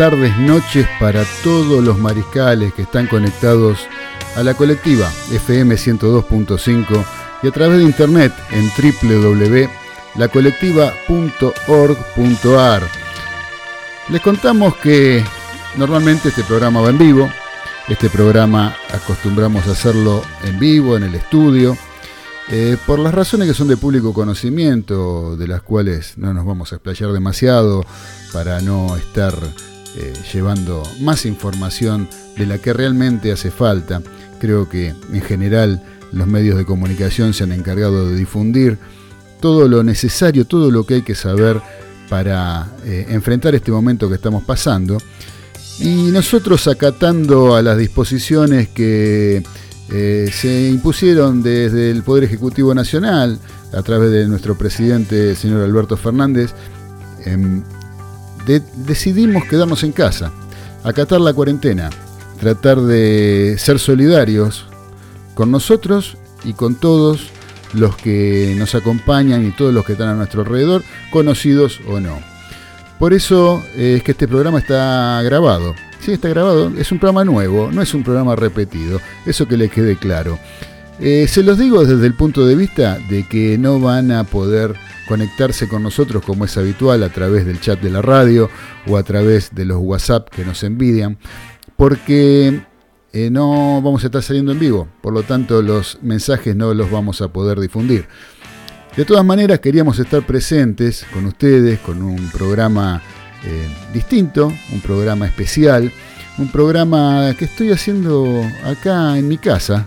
Tardes, noches para todos los mariscales que están conectados a la colectiva FM 102.5 y a través de internet en www.lacolectiva.org.ar. Les contamos que normalmente este programa va en vivo, este programa acostumbramos a hacerlo en vivo, en el estudio, eh, por las razones que son de público conocimiento, de las cuales no nos vamos a explayar demasiado para no estar eh, llevando más información de la que realmente hace falta. Creo que en general los medios de comunicación se han encargado de difundir todo lo necesario, todo lo que hay que saber para eh, enfrentar este momento que estamos pasando. Y nosotros acatando a las disposiciones que eh, se impusieron desde el Poder Ejecutivo Nacional, a través de nuestro presidente, el señor Alberto Fernández, decidimos quedarnos en casa, acatar la cuarentena, tratar de ser solidarios con nosotros y con todos los que nos acompañan y todos los que están a nuestro alrededor, conocidos o no. Por eso eh, es que este programa está grabado. Sí, está grabado. Es un programa nuevo, no es un programa repetido. Eso que les quede claro. Eh, se los digo desde el punto de vista de que no van a poder conectarse con nosotros como es habitual a través del chat de la radio o a través de los WhatsApp que nos envidian, porque eh, no vamos a estar saliendo en vivo, por lo tanto los mensajes no los vamos a poder difundir. De todas maneras queríamos estar presentes con ustedes, con un programa eh, distinto, un programa especial, un programa que estoy haciendo acá en mi casa,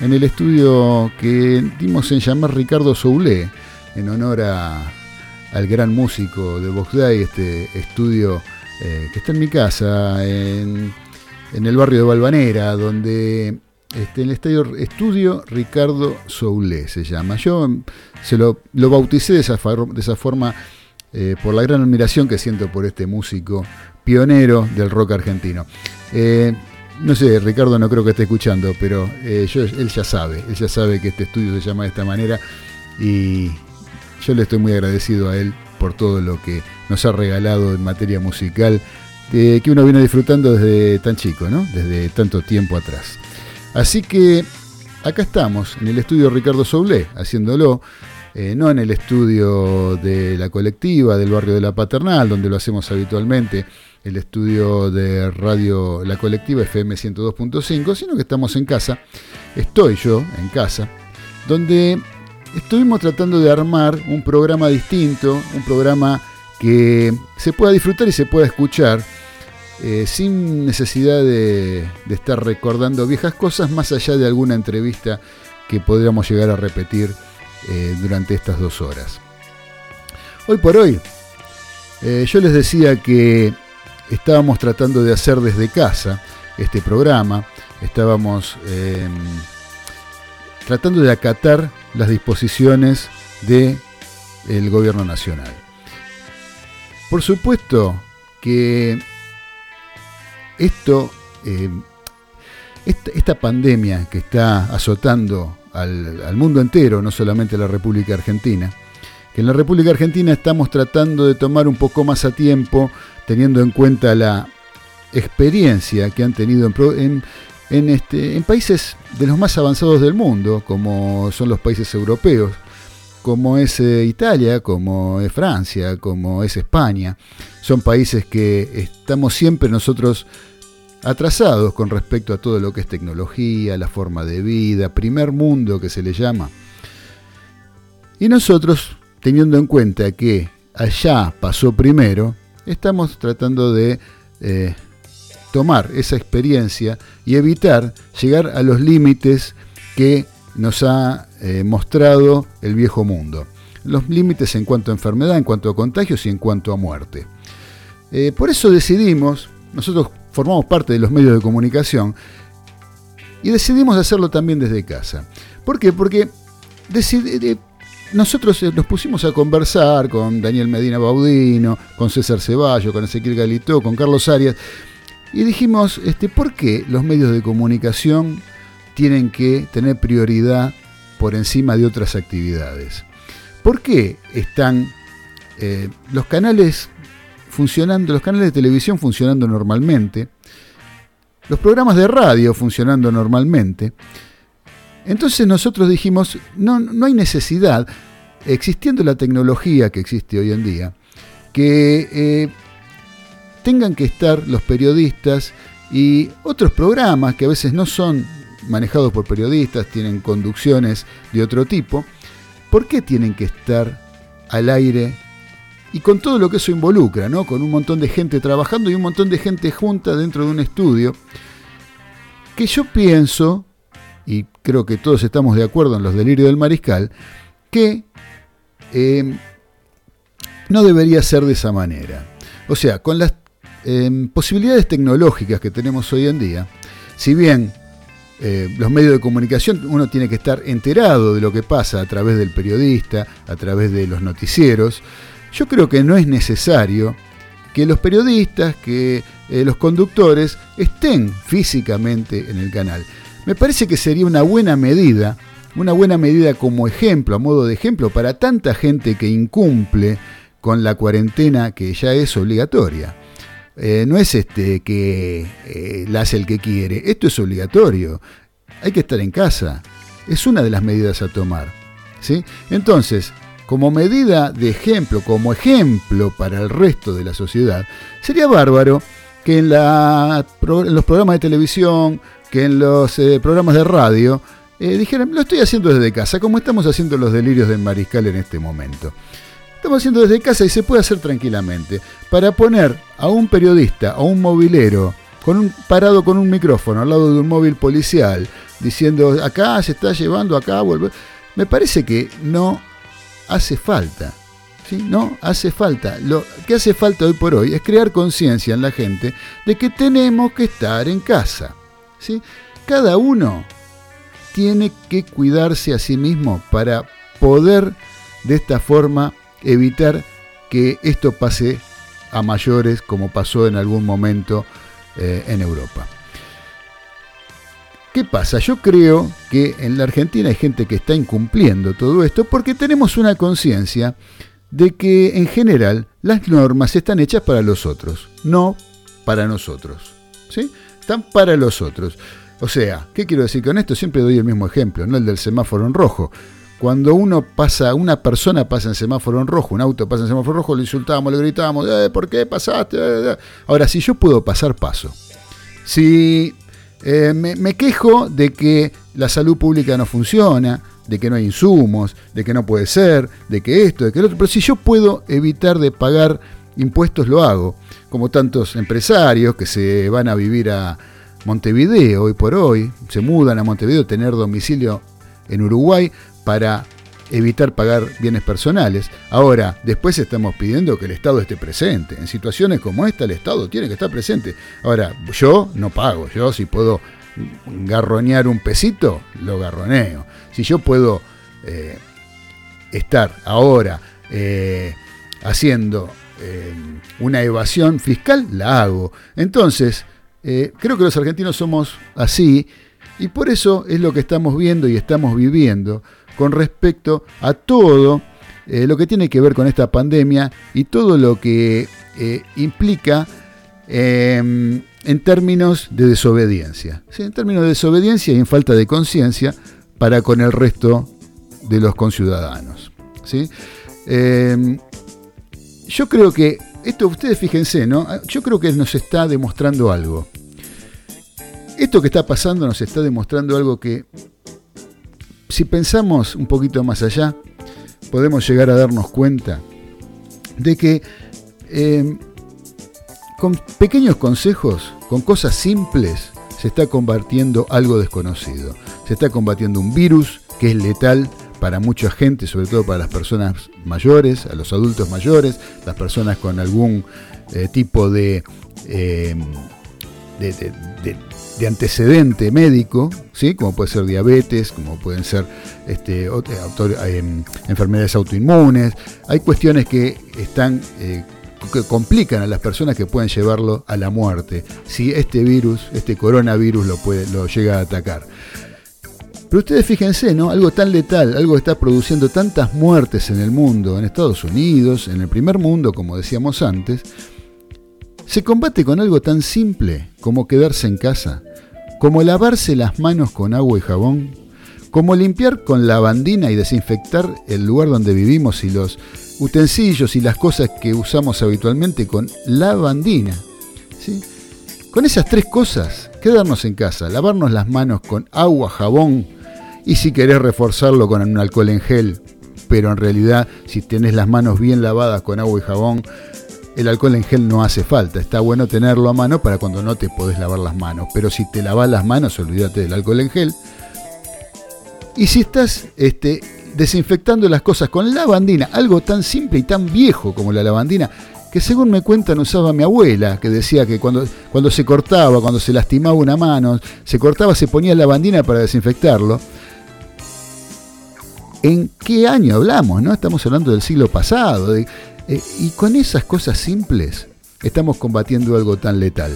en el estudio que dimos en llamar Ricardo Soulé, en honor al gran músico de Vox Day, este estudio eh, que está en mi casa, en, el barrio de Balvanera, donde este, en el estadio estudio Ricardo Soulé se llama. Yo se lo, bauticé de esa, de esa forma eh, por la gran admiración que siento por este músico pionero del rock argentino. Eh, no sé, Ricardo no creo que esté escuchando, pero eh, él ya sabe, él ya sabe que este estudio se llama de esta manera y yo le estoy muy agradecido a él por todo lo que nos ha regalado en materia musical, que uno viene disfrutando desde tan chico, ¿no? Desde tanto tiempo atrás. Así que acá estamos, en el estudio Ricardo Soulé, haciéndolo. Eh, no en el estudio de la colectiva del barrio de la Paternal, donde lo hacemos habitualmente, el estudio de radio La Colectiva FM 102.5, sino que estamos en casa, estoy yo en casa, donde estuvimos tratando de armar un programa distinto, un programa que se pueda disfrutar y se pueda escuchar eh, sin necesidad de, estar recordando viejas cosas más allá de alguna entrevista que podríamos llegar a repetir eh, durante estas dos horas. Hoy por hoy, eh, yo les decía que estábamos tratando de hacer desde casa este programa, estábamos em, tratando de acatar las disposiciones del gobierno nacional. Por supuesto que esto, em, esta, pandemia que está azotando al, al mundo entero, no solamente a la República Argentina, que en la República Argentina estamos tratando de tomar un poco más a tiempo, teniendo en cuenta la experiencia que han tenido en, este, en países de los más avanzados del mundo, como son los países europeos, como es eh, Italia, como es Francia, como es España. Son países que estamos siempre nosotros atrasados con respecto a todo lo que es tecnología, la forma de vida, primer mundo que se le llama. Y nosotros teniendo en cuenta que allá pasó primero, estamos tratando de eh, tomar esa experiencia y evitar llegar a los límites que nos ha eh, mostrado el viejo mundo. Los límites en cuanto a enfermedad, en cuanto a contagios y en cuanto a muerte. Eh, por eso decidimos, nosotros formamos parte de los medios de comunicación, y decidimos hacerlo también desde casa. ¿Por qué? Porque nosotros eh, nos pusimos a conversar con Daniel Medina Baudino, con César Ceballo, con Ezequiel Galito, con Carlos Arias, y dijimos, este, ¿por qué los medios de comunicación tienen que tener prioridad por encima de otras actividades? ¿Por qué están eh, los canales funcionando, los canales de televisión funcionando normalmente, los programas de radio funcionando normalmente, entonces nosotros dijimos, no, no hay necesidad, existiendo la tecnología que existe hoy en día, que eh, tengan que estar los periodistas y otros programas que a veces no son manejados por periodistas, tienen conducciones de otro tipo, ¿por qué tienen que estar al aire y con todo lo que eso involucra, ¿no? con un montón de gente trabajando y un montón de gente junta dentro de un estudio, que yo pienso creo que todos estamos de acuerdo en los delirios del mariscal, que eh, no debería ser de esa manera. O sea, con las em, posibilidades tecnológicas que tenemos hoy en día, si bien eh, los medios de comunicación uno tiene que estar enterado de lo que pasa a través del periodista, a través de los noticieros, yo creo que no es necesario que los periodistas, que eh, los conductores estén físicamente en el canal. Me parece que sería una buena medida, una buena medida como ejemplo, a modo de ejemplo, para tanta gente que incumple con la cuarentena que ya es obligatoria. Eh, no es este que eh, la hace el que quiere, esto es obligatorio. Hay que estar en casa. Es una de las medidas a tomar. ¿sí? Entonces, como medida de ejemplo, como ejemplo para el resto de la sociedad, sería bárbaro que en, en los programas de televisión, que en los eh, programas de radio eh, dijeran, lo estoy haciendo desde casa, como estamos haciendo los delirios del mariscal en este momento. Estamos haciendo desde casa y se puede hacer tranquilamente. Para poner a un periodista, a un movilero, con un, parado con un micrófono al lado de un móvil policial, diciendo, acá se está llevando, acá vuelve, me parece que no hace falta. ¿Sí? No hace falta. Lo que hace falta hoy por hoy es crear conciencia en la gente de que tenemos que estar en casa. Cada uno tiene que cuidarse a sí mismo para poder de esta forma evitar que esto pase a mayores como pasó en algún momento eh, en Europa. ¿Qué pasa? Yo creo que en la Argentina hay gente que está incumpliendo todo esto porque tenemos una conciencia de que en general las normas están hechas para los otros, no para nosotros. ¿sí? Están para los otros. O sea, ¿qué quiero decir con esto? Siempre doy el mismo ejemplo, no el del semáforo en rojo. cuando uno pasa, una persona pasa en semáforo en rojo, un auto pasa en semáforo rojo, le insultamos, le gritamos, eh, ¿por qué pasaste? Eh, eh, Ahora, si yo puedo pasar, paso. Si me, me, quejo de que la salud pública no funciona, de que no hay insumos, de que no puede ser, de que esto, de que lo otro, pero si yo puedo evitar de pagar impuestos, lo hago. Como tantos empresarios que se van a vivir a Montevideo hoy por hoy, se mudan a Montevideo, tener domicilio en Uruguay para evitar pagar bienes personales. Ahora, después estamos pidiendo que el Estado esté presente. En situaciones como esta, el Estado tiene que estar presente. Ahora, yo no pago, yo si puedo garronear un pesito, lo garroneo. Si yo puedo eh, estar ahora eh, haciendo eh, una evasión fiscal, la hago. Entonces, creo que los argentinos somos así y por eso es lo que estamos viendo y estamos viviendo con respecto a todo eh, lo que tiene que ver con esta pandemia y todo lo que eh, implica em, en términos de desobediencia. En términos de desobediencia y en falta de conciencia para con el resto de los conciudadanos. ¿sí? Em, yo creo que, esto ustedes fíjense, ¿no? Yo creo que nos está demostrando algo. Esto que está pasando nos está demostrando algo que si pensamos un poquito más allá, podemos llegar a darnos cuenta de que eh, con pequeños consejos, con cosas simples, se está combatiendo algo desconocido. Se está combatiendo un virus que es letal para mucha gente, sobre todo para las personas mayores, a los adultos mayores, las personas con algún eh, tipo de, eh, de, de antecedente médico, ¿sí? como puede ser diabetes, como pueden ser este, em, enfermedades autoinmunes. Hay cuestiones que están eh, que complican a las personas que pueden llevarlo a la muerte si este virus, este coronavirus lo, puede, lo llega a atacar. Pero ustedes fíjense, ¿no? Algo tan letal, algo que está produciendo tantas muertes en el mundo, en Estados Unidos, en el primer mundo, como decíamos antes, se combate con algo tan simple como quedarse en casa, como lavarse las manos con agua y jabón, como limpiar con lavandina y desinfectar el lugar donde vivimos y los utensilios y las cosas que usamos habitualmente con lavandina. ¿sí? Con esas tres cosas, quedarnos en casa, lavarnos las manos con agua, jabón y si querés reforzarlo con un alcohol en gel, pero en realidad si tenés las manos bien lavadas con agua y jabón, el alcohol en gel no hace falta. Está bueno tenerlo a mano para cuando no te podés lavar las manos. Pero si te lavas las manos, olvídate del alcohol en gel. Y si estás este, desinfectando las cosas con lavandina, algo tan simple y tan viejo como la lavandina, que según me cuentan usaba mi abuela, que decía que cuando, cuando se cortaba, cuando se lastimaba una mano, se cortaba, se ponía lavandina para desinfectarlo. ¿En qué año hablamos? ¿no? Estamos hablando del siglo pasado, eh, y con esas cosas simples estamos combatiendo algo tan letal.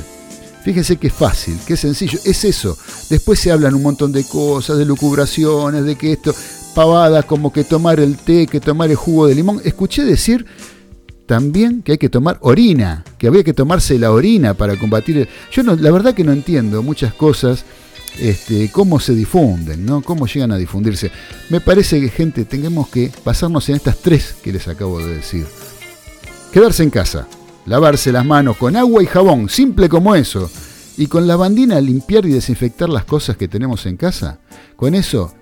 Fíjense es fácil, es sencillo, es eso. Después se hablan un montón de cosas, de lucubraciones, de que esto, pavadas como que tomar el té, que tomar el jugo de limón. Escuché decir también que hay que tomar orina, que había que tomarse la orina para combatir. El... Yo no, la verdad que no entiendo muchas cosas, este, cómo se difunden, ¿no? cómo llegan a difundirse. Me parece que gente, tengamos que pasarnos en estas tres que les acabo de decir. Quedarse en casa, lavarse las manos con agua y jabón, simple como eso, y con la bandina limpiar y desinfectar las cosas que tenemos en casa. Con eso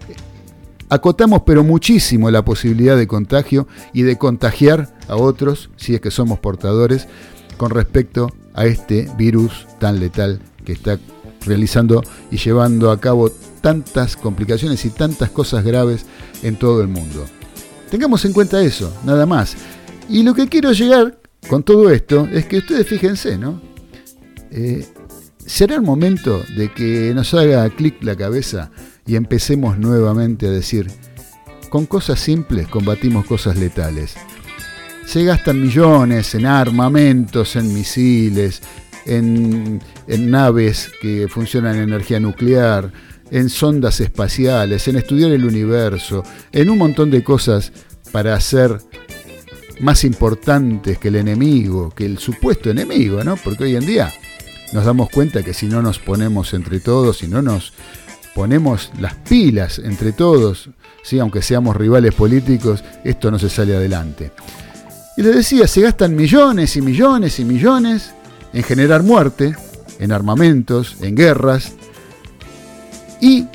acotamos pero muchísimo la posibilidad de contagio y de contagiar a otros, si es que somos portadores, con respecto a este virus tan letal que está realizando y llevando a cabo tantas complicaciones y tantas cosas graves en todo el mundo. Tengamos en cuenta eso, nada más. Y lo que quiero llegar con todo esto es que ustedes fíjense, ¿no? Eh, ¿Será el momento de que nos haga clic la cabeza y empecemos nuevamente a decir, con cosas simples combatimos cosas letales? Se gastan millones en armamentos, en misiles, en, naves que funcionan en energía nuclear, en sondas espaciales, en estudiar el universo, en un montón de cosas para hacer más importantes que el enemigo, que el supuesto enemigo, ¿no? Porque hoy en día nos damos cuenta que si no nos ponemos entre todos, si no nos ponemos las pilas entre todos, ¿sí? aunque seamos rivales políticos, esto no se sale adelante. Y les decía, se gastan millones y millones y millones en generar muerte, en armamentos, en guerras, y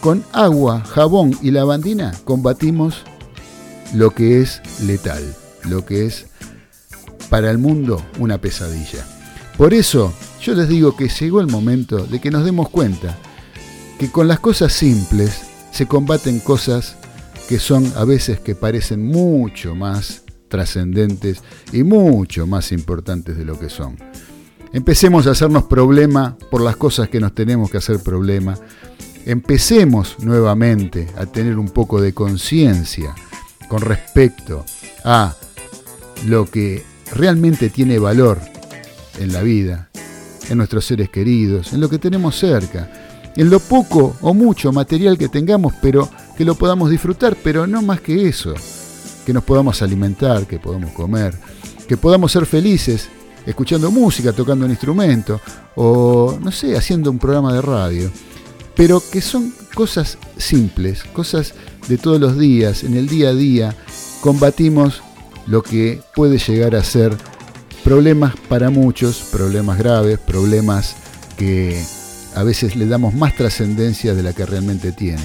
con agua, jabón y lavandina combatimos lo que es letal, lo que es para el mundo una pesadilla. Por eso yo les digo que llegó el momento de que nos demos cuenta que con las cosas simples se combaten cosas que son a veces que parecen mucho más trascendentes y mucho más importantes de lo que son. Empecemos a hacernos problema por las cosas que nos tenemos que hacer problema. Empecemos nuevamente a tener un poco de conciencia con respecto a lo que realmente tiene valor en la vida, en nuestros seres queridos, en lo que tenemos cerca, en lo poco o mucho material que tengamos, pero que lo podamos disfrutar, pero no más que eso, que nos podamos alimentar, que podamos comer, que podamos ser felices escuchando música, tocando un instrumento o, no sé, haciendo un programa de radio. Pero que son cosas simples, cosas de todos los días, en el día a día, combatimos lo que puede llegar a ser problemas para muchos, problemas graves, problemas que a veces le damos más trascendencia de la que realmente tienen.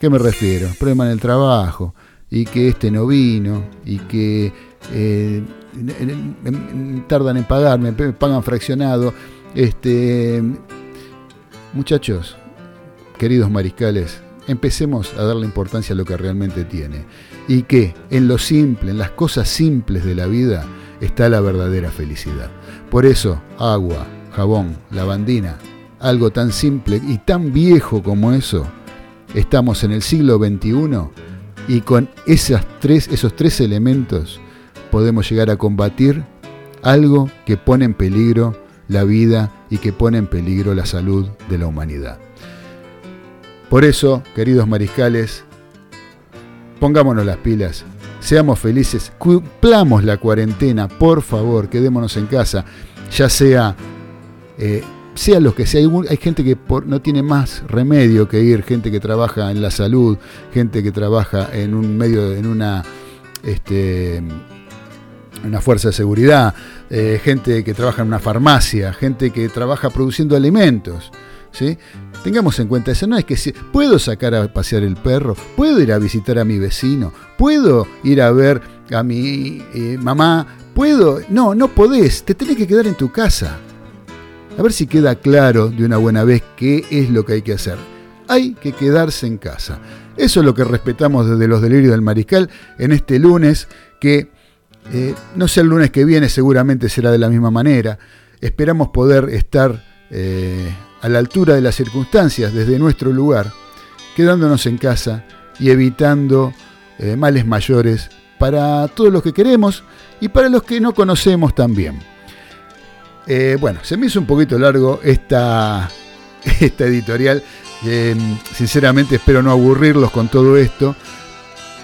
¿Qué me refiero? Problema en el trabajo, y que este no vino, y que eh, tardan en pagarme, me pagan fraccionado. Este, muchachos, queridos mariscales, empecemos a darle importancia a lo que realmente tiene. Y que en lo simple, en las cosas simples de la vida, está la verdadera felicidad. Por eso, agua, jabón, lavandina, algo tan simple y tan viejo como eso, estamos en el siglo XXI y con tres, esos tres elementos podemos llegar a combatir algo que pone en peligro la vida y que pone en peligro la salud de la humanidad. Por eso, queridos mariscales, pongámonos las pilas, seamos felices, cumplamos la cuarentena, por favor, quedémonos en casa, ya sea, eh, sea lo que sea, hay, gente que no tiene más remedio que ir, gente que trabaja en la salud, gente que trabaja en un medio, en una... Este, una fuerza de seguridad, eh, gente que trabaja en una farmacia, gente que trabaja produciendo alimentos. ¿sí? Tengamos en cuenta eso, no es que si, puedo sacar a pasear el perro, puedo ir a visitar a mi vecino, puedo ir a ver a mi eh, mamá, puedo, no, no podés, te tenés que quedar en tu casa. A ver si queda claro de una buena vez qué es lo que hay que hacer. Hay que quedarse en casa. Eso es lo que respetamos desde los delirios del mariscal en este lunes que eh, no sé el lunes que viene, seguramente será de la misma manera. Esperamos poder estar eh, a la altura de las circunstancias desde nuestro lugar, quedándonos en casa y evitando eh, males mayores para todos los que queremos y para los que no conocemos también. Bueno, se me hizo un poquito largo esta, esta editorial. sinceramente espero no aburrirlos con todo esto.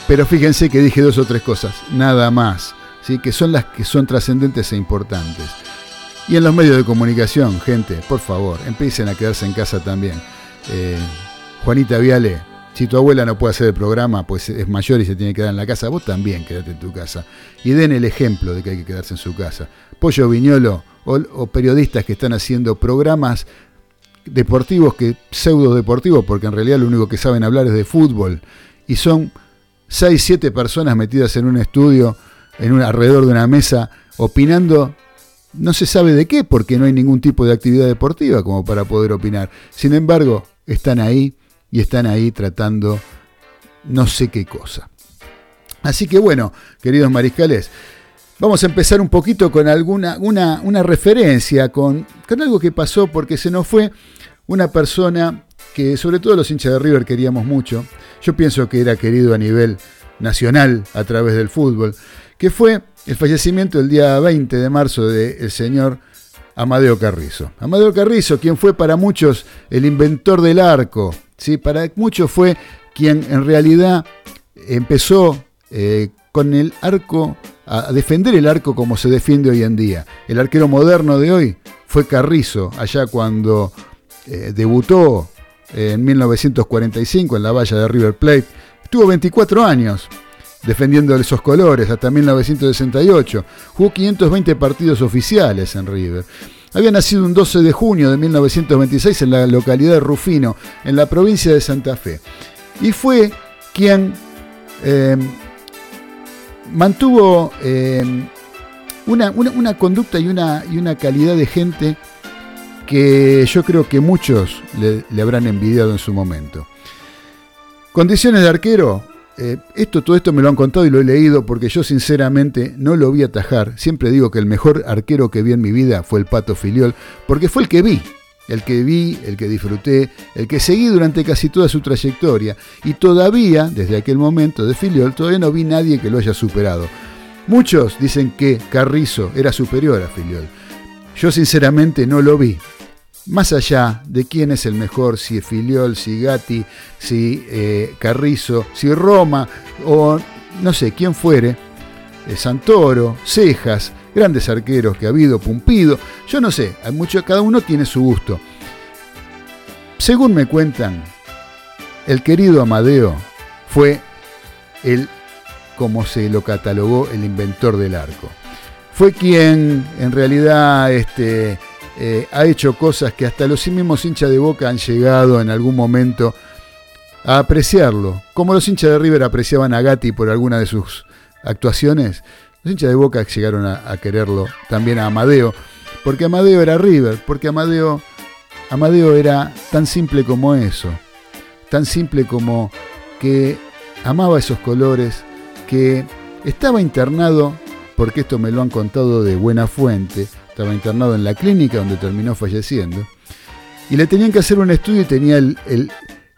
Pero fíjense que dije dos o tres cosas, nada más que son las que son trascendentes e importantes. Y en los medios de comunicación, gente, por favor, empiecen a quedarse en casa también. Eh, Juanita Viale, si tu abuela no puede hacer el programa, pues es mayor y se tiene que quedar en la casa, vos también quédate en tu casa. Y den el ejemplo de que hay que quedarse en su casa. Pollo Viñolo o, periodistas que están haciendo programas deportivos, que pseudo deportivos, porque en realidad lo único que saben hablar es de fútbol. Y son 6, 7 personas metidas en un estudio en un, alrededor de una mesa opinando no se sabe de qué, porque no hay ningún tipo de actividad deportiva como para poder opinar. Sin embargo, están ahí y están ahí tratando no sé qué cosa. Así que bueno, queridos mariscales, vamos a empezar un poquito con alguna una, una referencia, con, con algo que pasó, porque se nos fue una persona que sobre todo los hinchas de River queríamos mucho. Yo pienso que era querido a nivel nacional a través del fútbol que fue el fallecimiento el día 20 de marzo del señor Amadeo Carrizo. Amadeo Carrizo, quien fue para muchos el inventor del arco, ¿sí? para muchos fue quien en realidad empezó eh, con el arco, a defender el arco como se defiende hoy en día. El arquero moderno de hoy fue Carrizo, allá cuando eh, debutó en 1945 en la valla de River Plate. Estuvo 24 años defendiendo esos colores hasta 1968. Jugó 520 partidos oficiales en River. Había nacido un 12 de junio de 1926 en la localidad de Rufino, en la provincia de Santa Fe. Y fue quien eh, mantuvo eh, una, conducta y una, y una calidad de gente que yo creo que muchos le, habrán envidiado en su momento. Condiciones de arquero, eh, esto, todo esto me lo han contado y lo he leído porque yo sinceramente no lo vi atajar. Siempre digo que el mejor arquero que vi en mi vida fue el Pato Filiol, porque fue el que vi, el que vi, el que disfruté, el que seguí durante casi toda su trayectoria. Y todavía, desde aquel momento de Filiol, todavía no vi nadie que lo haya superado. Muchos dicen que Carrizo era superior a Filiol. Yo sinceramente no lo vi. Más allá de quién es el mejor, si Filiol, si Gatti, si eh, Carrizo, si Roma o no sé, quién fuere, eh, Santoro, Cejas, grandes arqueros que ha habido, Pumpido, yo no sé, hay mucho, cada uno tiene su gusto. Según me cuentan, el querido Amadeo fue el, como se lo catalogó, el inventor del arco. Fue quien en realidad este, eh, ha hecho cosas que hasta los mismos hinchas de Boca han llegado en algún momento a apreciarlo, como los hinchas de River apreciaban a Gatti por alguna de sus actuaciones, los hinchas de Boca llegaron a, quererlo también a Amadeo, porque Amadeo era River, porque Amadeo, Amadeo era tan simple como eso, tan simple como que amaba esos colores, que estaba internado, porque esto me lo han contado de buena fuente, estaba internado en la clínica donde terminó falleciendo, y le tenían que hacer un estudio y tenía el,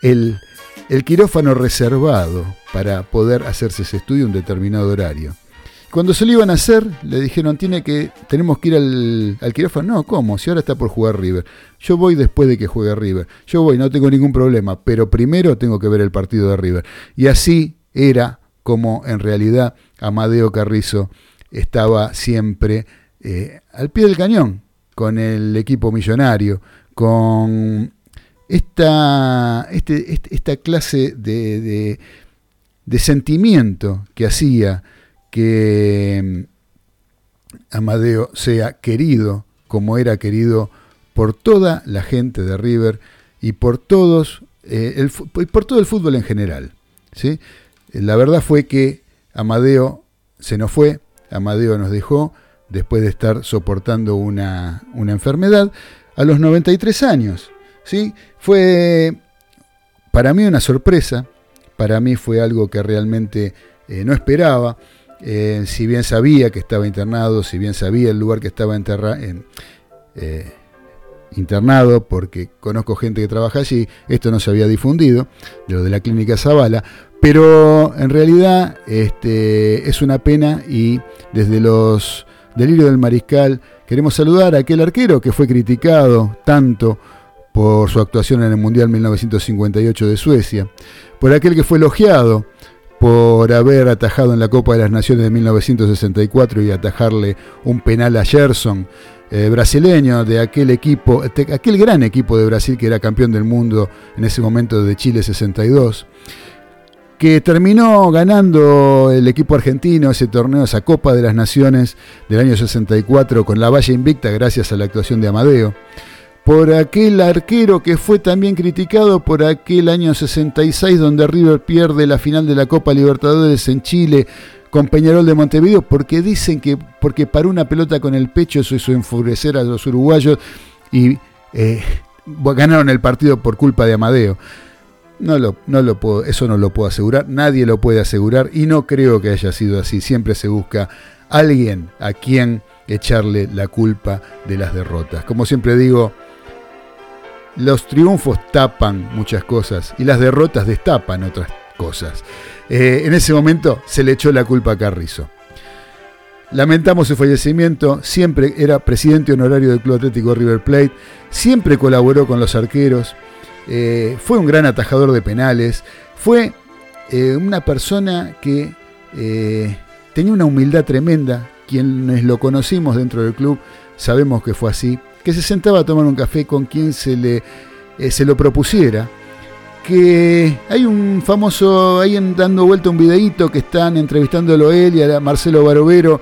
el, el, quirófano reservado para poder hacerse ese estudio en un determinado horario. Cuando se lo iban a hacer, le dijeron, tiene que, tenemos que ir al, quirófano. No, ¿cómo? Si ahora está por jugar River. Yo voy después de que juegue River. Yo voy, no tengo ningún problema, pero primero tengo que ver el partido de River. Y así era como en realidad Amadeo Carrizo estaba siempre eh, al pie del cañón con el equipo millonario, con esta, este, este, esta clase de, de, sentimiento que hacía que mm, Amadeo sea querido como era querido por toda la gente de River y por todos eh, el, por todo el fútbol en general. ¿sí? La verdad fue que Amadeo se nos fue, Amadeo nos dejó, después de estar soportando una, enfermedad, a los 93 años. ¿sí? Fue para mí una sorpresa, para mí fue algo que realmente eh, no esperaba. Eh, si bien sabía que estaba internado, si bien sabía el lugar que estaba eh, internado, porque conozco gente que trabaja allí, esto no se había difundido, de lo de la clínica Zavala, pero en realidad este, es una pena y desde los Delirio del Mariscal. Queremos saludar a aquel arquero que fue criticado tanto por su actuación en el Mundial 1958 de Suecia, por aquel que fue elogiado por haber atajado en la Copa de las Naciones de 1964 y atajarle un penal a Gerson, eh, brasileño de aquel equipo, aquel gran equipo de Brasil que era campeón del mundo en ese momento de Chile 62 que terminó ganando el equipo argentino ese torneo, esa Copa de las Naciones del año 64 con la valla invicta gracias a la actuación de Amadeo, por aquel arquero que fue también criticado por aquel año 66 donde River pierde la final de la Copa Libertadores en Chile con Peñarol de Montevideo porque dicen que porque paró una pelota con el pecho eso hizo enfurecer a los uruguayos y eh, ganaron el partido por culpa de Amadeo. No lo, no lo puedo, eso no lo puedo asegurar, nadie lo puede asegurar y no creo que haya sido así. Siempre se busca alguien a quien echarle la culpa de las derrotas. Como siempre digo, los triunfos tapan muchas cosas y las derrotas destapan otras cosas. Eh, en ese momento se le echó la culpa a Carrizo. Lamentamos su fallecimiento, siempre era presidente honorario del Club Atlético River Plate, siempre colaboró con los arqueros, eh, fue un gran atajador de penales, fue eh, una persona que tenía una humildad tremenda, quienes lo conocimos dentro del club sabemos que fue así, que se sentaba a tomar un café con quien se, le, se lo propusiera que hay un famoso, ahí dando vuelta un videíto que están entrevistándolo él y a Marcelo Barovero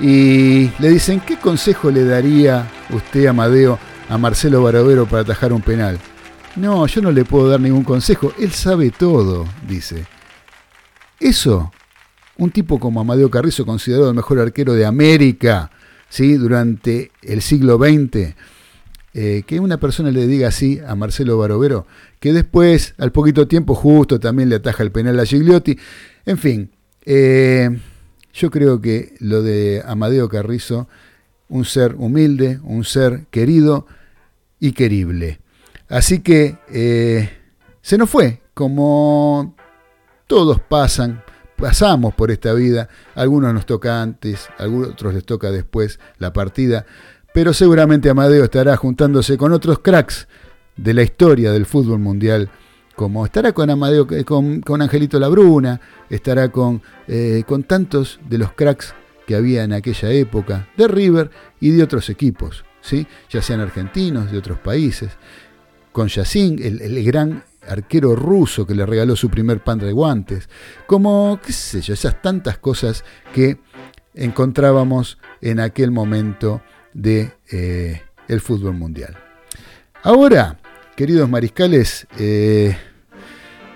y le dicen, ¿qué consejo le daría usted, Amadeo, a Marcelo Barovero para atajar un penal? No, yo no le puedo dar ningún consejo, él sabe todo, dice. Eso, un tipo como Amadeo Carrizo, considerado el mejor arquero de América, ¿sí? durante el siglo XX, eh, que una persona le diga así a Marcelo Barovero, que después, al poquito tiempo, justo también le ataja el penal a Gigliotti. En fin, eh, yo creo que lo de Amadeo Carrizo, un ser humilde, un ser querido y querible. Así que eh, se nos fue, como todos pasan, pasamos por esta vida, algunos nos toca antes, a otros les toca después la partida, pero seguramente Amadeo estará juntándose con otros cracks de la historia del fútbol mundial, como estará con Amadeo, eh, con, con Angelito Labruna, estará con, eh, con tantos de los cracks que había en aquella época, de River y de otros equipos, ¿sí? ya sean argentinos, de otros países, con Yacine, el, el gran arquero ruso que le regaló su primer pan de guantes, como, qué sé yo, esas tantas cosas que encontrábamos en aquel momento de eh, el fútbol mundial. Ahora, queridos mariscales, eh,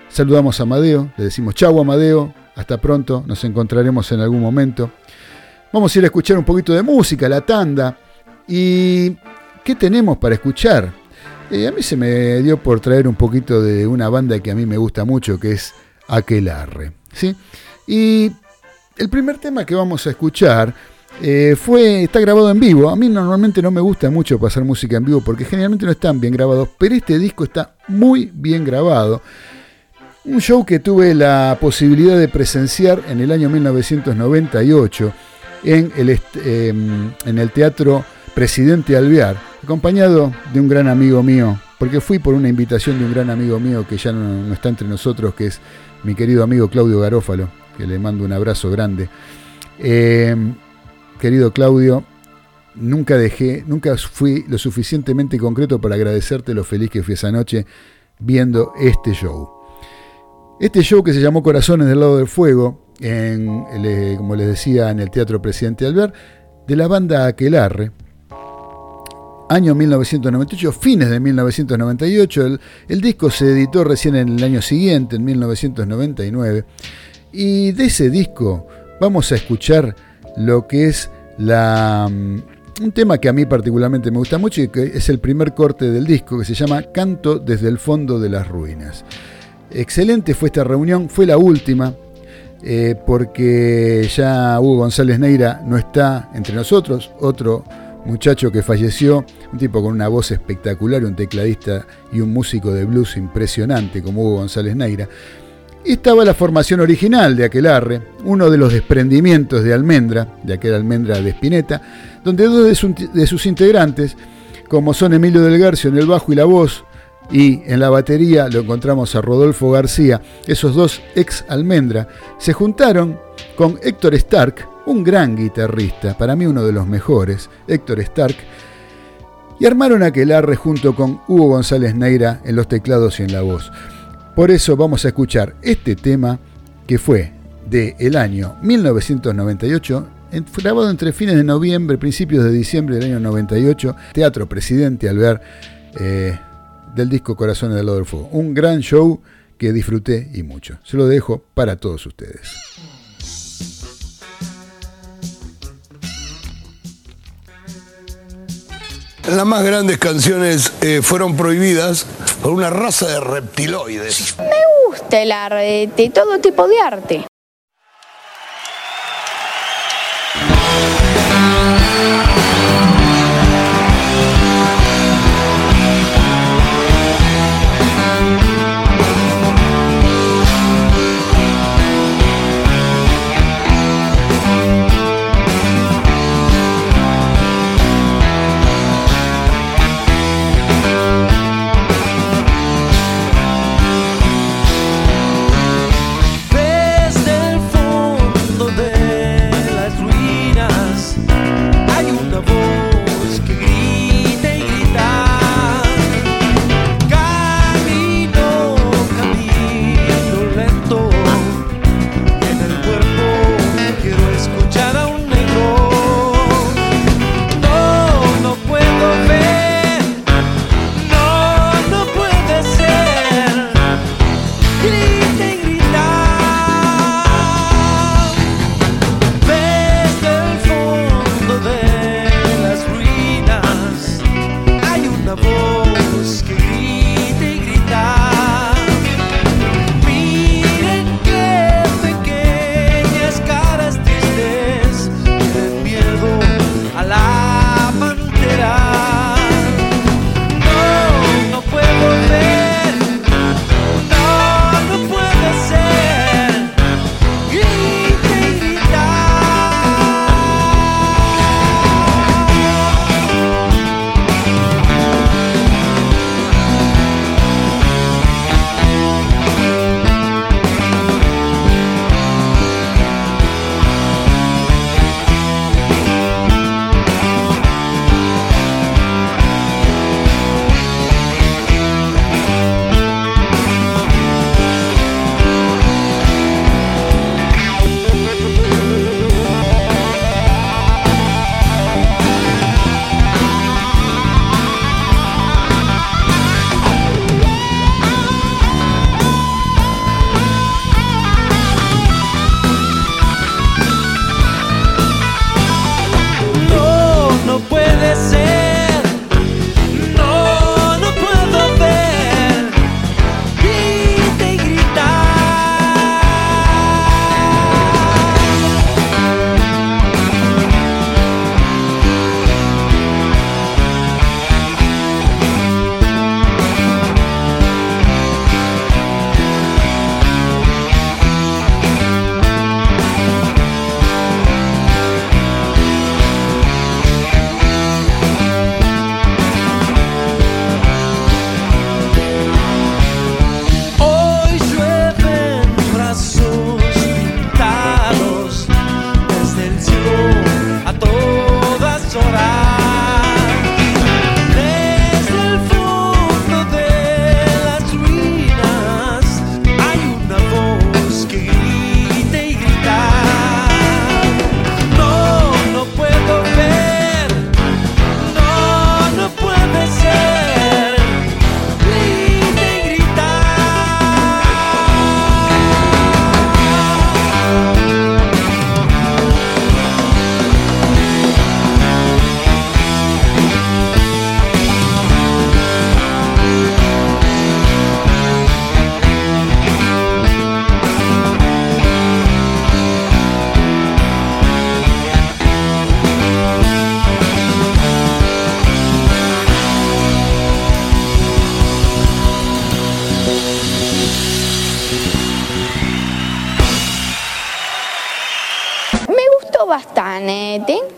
saludamos a Amadeo, le decimos chau Amadeo, hasta pronto, nos encontraremos en algún momento. Vamos a ir a escuchar un poquito de música, la tanda. ¿Y qué tenemos para escuchar? A mí se me dio por traer un poquito de una banda que a mí me gusta mucho, que es Aquelarre. ¿sí? Y el primer tema que vamos a escuchar eh, fue, está grabado en vivo. A mí normalmente no me gusta mucho pasar música en vivo porque generalmente no están bien grabados, pero este disco está muy bien grabado. Un show que tuve la posibilidad de presenciar en el año 1998 en el, em, en el Teatro Presidente Alvear, acompañado de un gran amigo mío, porque fui por una invitación de un gran amigo mío que ya no, está entre nosotros, que es mi querido amigo Claudio Garófalo, que le mando un abrazo grande. Em, querido Claudio, nunca dejé, nunca fui lo suficientemente concreto para agradecerte lo feliz que fui esa noche viendo este show. Este show que se llamó Corazones del lado del fuego, en, eh, como les decía, en el Teatro Presidente Albert, de la banda Aquelarre, año 1998, fines de 1998, el, el disco se editó recién en el año siguiente, en 1999, y de ese disco vamos a escuchar lo que es mm, un tema que a mí particularmente me gusta mucho y que es el primer corte del disco que se llama Canto desde el fondo de las ruinas. Excelente fue esta reunión, fue la última, eh, porque ya Hugo González Neira no está entre nosotros, otro muchacho que falleció, un tipo con una voz espectacular, un tecladista y un músico de blues impresionante como Hugo González Neira. Estaba la formación original de Aquelarre, uno de los desprendimientos de Almendra, de aquel Almendra de Spinetta, donde dos de, sus integrantes, como son Emilio del Garcio en el bajo y la voz, y en la batería lo encontramos a Rodolfo García, esos dos ex Almendra, se juntaron con Héctor Stark, un gran guitarrista, para mí uno de los mejores, Héctor Stark, y armaron Aquelarre junto con Hugo González Neira en los teclados y en la voz. Por eso vamos a escuchar este tema que fue del el año 1998, grabado entre fines de noviembre, principios de diciembre del año 98, Teatro Presidente Albert, eh, del disco Corazones del Lado. Un gran show que disfruté y mucho. Se lo dejo para todos ustedes. Las más grandes canciones eh, fueron prohibidas por una raza de reptiloides. Me gusta el arte, todo tipo de arte.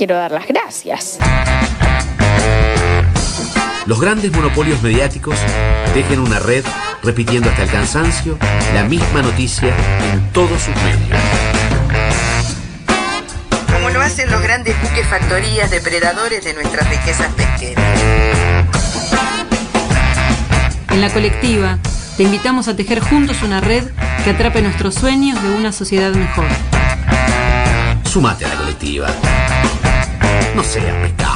Quiero dar las gracias. Los grandes monopolios mediáticos dejen una red repitiendo hasta el cansancio la misma noticia en todos sus medios. Como lo hacen los grandes buques factorías depredadores de nuestras riquezas pesqueras. En la colectiva, te invitamos a tejer juntos una red que atrape nuestros sueños de una sociedad mejor. Sumate a la colectiva. No seas pescado.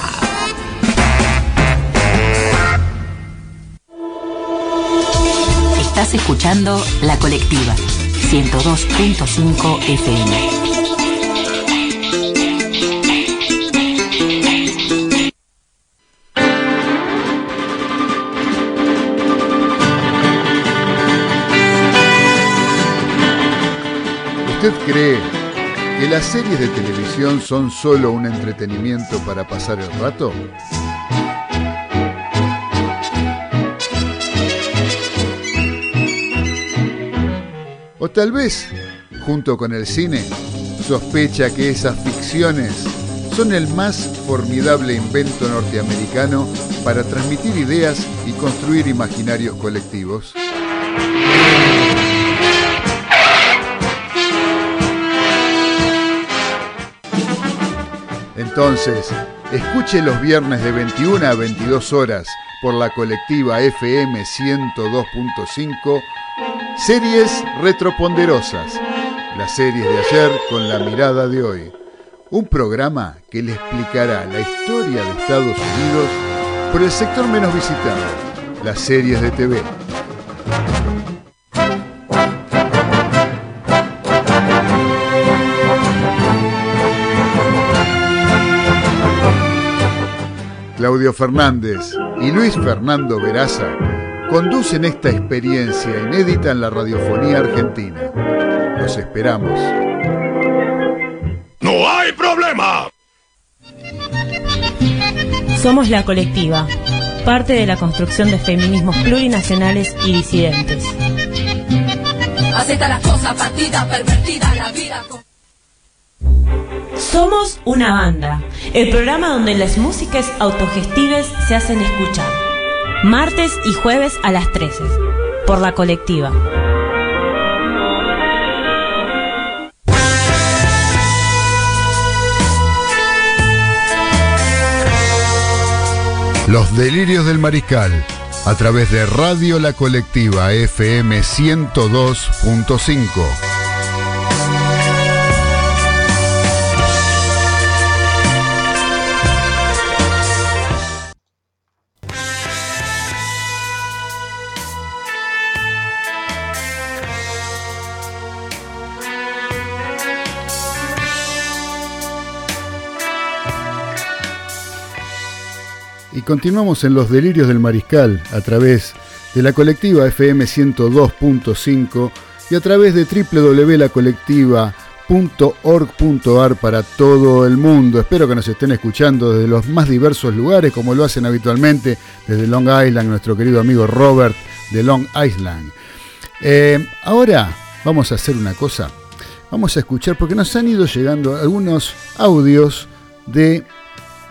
Estás escuchando La Colectiva, 102.5 FM. ¿Usted cree que las series de televisión son solo un entretenimiento para pasar el rato? O tal vez, junto con el cine, sospecha que esas ficciones son el más formidable invento norteamericano para transmitir ideas y construir imaginarios colectivos. Entonces, escuche los viernes de 21 a 22 horas por la colectiva FM 102.5 Series Retroponderosas, las series de ayer con la mirada de hoy. Un programa que le explicará la historia de Estados Unidos por el sector menos visitado, las series de TV. Claudio Fernández y Luis Fernando Veraza conducen esta experiencia inédita en la radiofonía argentina. Los esperamos. ¡No hay problema! Somos la colectiva, parte de la construcción de feminismos plurinacionales y disidentes. Acepta las cosas, partida, pervertida, la vida. Somos una banda, el programa donde las músicas autogestives se hacen escuchar. Martes y jueves a las 13, por la colectiva. Los delirios del mariscal, a través de Radio La Colectiva FM 102.5. Y continuamos en los delirios del mariscal a través de la colectiva FM 102.5 y a través de www.lacolectiva.org.ar para todo el mundo. Espero que nos estén escuchando desde los más diversos lugares, como lo hacen habitualmente desde Long Island, nuestro querido amigo Robert de Long Island. Eh, ahora vamos a hacer una cosa. Vamos a escuchar, porque nos han ido llegando algunos audios de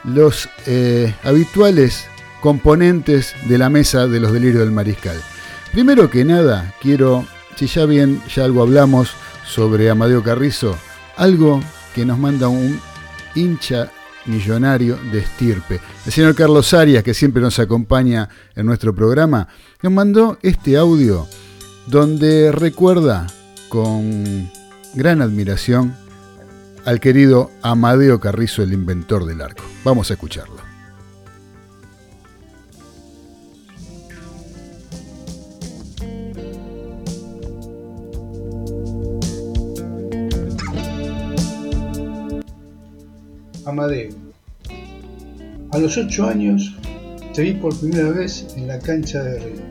los eh, habituales componentes de la mesa de los delirios del mariscal. Primero que nada, quiero, si ya bien ya algo hablamos sobre Amadeo Carrizo, algo que nos manda un hincha millonario de estirpe. El señor Carlos Arias, que siempre nos acompaña en nuestro programa, nos mandó este audio donde recuerda con gran admiración al querido Amadeo Carrizo, el inventor del arco. Vamos a escucharlo. Amadeo, a los ocho años te vi por primera vez en la cancha de Río.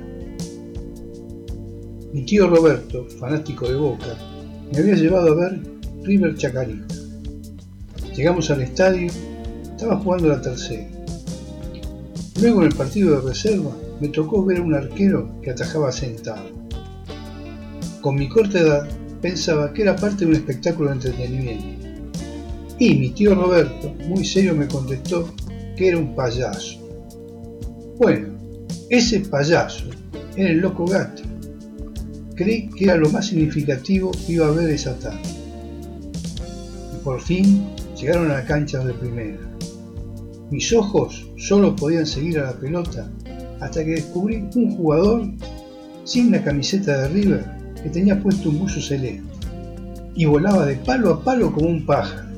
Mi tío Roberto, fanático de Boca, me había llevado a ver River Chacarita. Llegamos al estadio, estaba jugando la tercera. Luego en el partido de reserva me tocó ver a un arquero que atajaba sentado. Con mi corta edad pensaba que era parte de un espectáculo de entretenimiento. Y mi tío Roberto, muy serio, me contestó que era un payaso. Bueno, ese payaso era el loco Gatti. Creí que era lo más significativo que iba a ver esa tarde. Y por fin llegaron a la cancha de primera. Mis ojos solo podían seguir a la pelota hasta que descubrí un jugador sin la camiseta de River que tenía puesto un buzo celeste y volaba de palo a palo como un pájaro.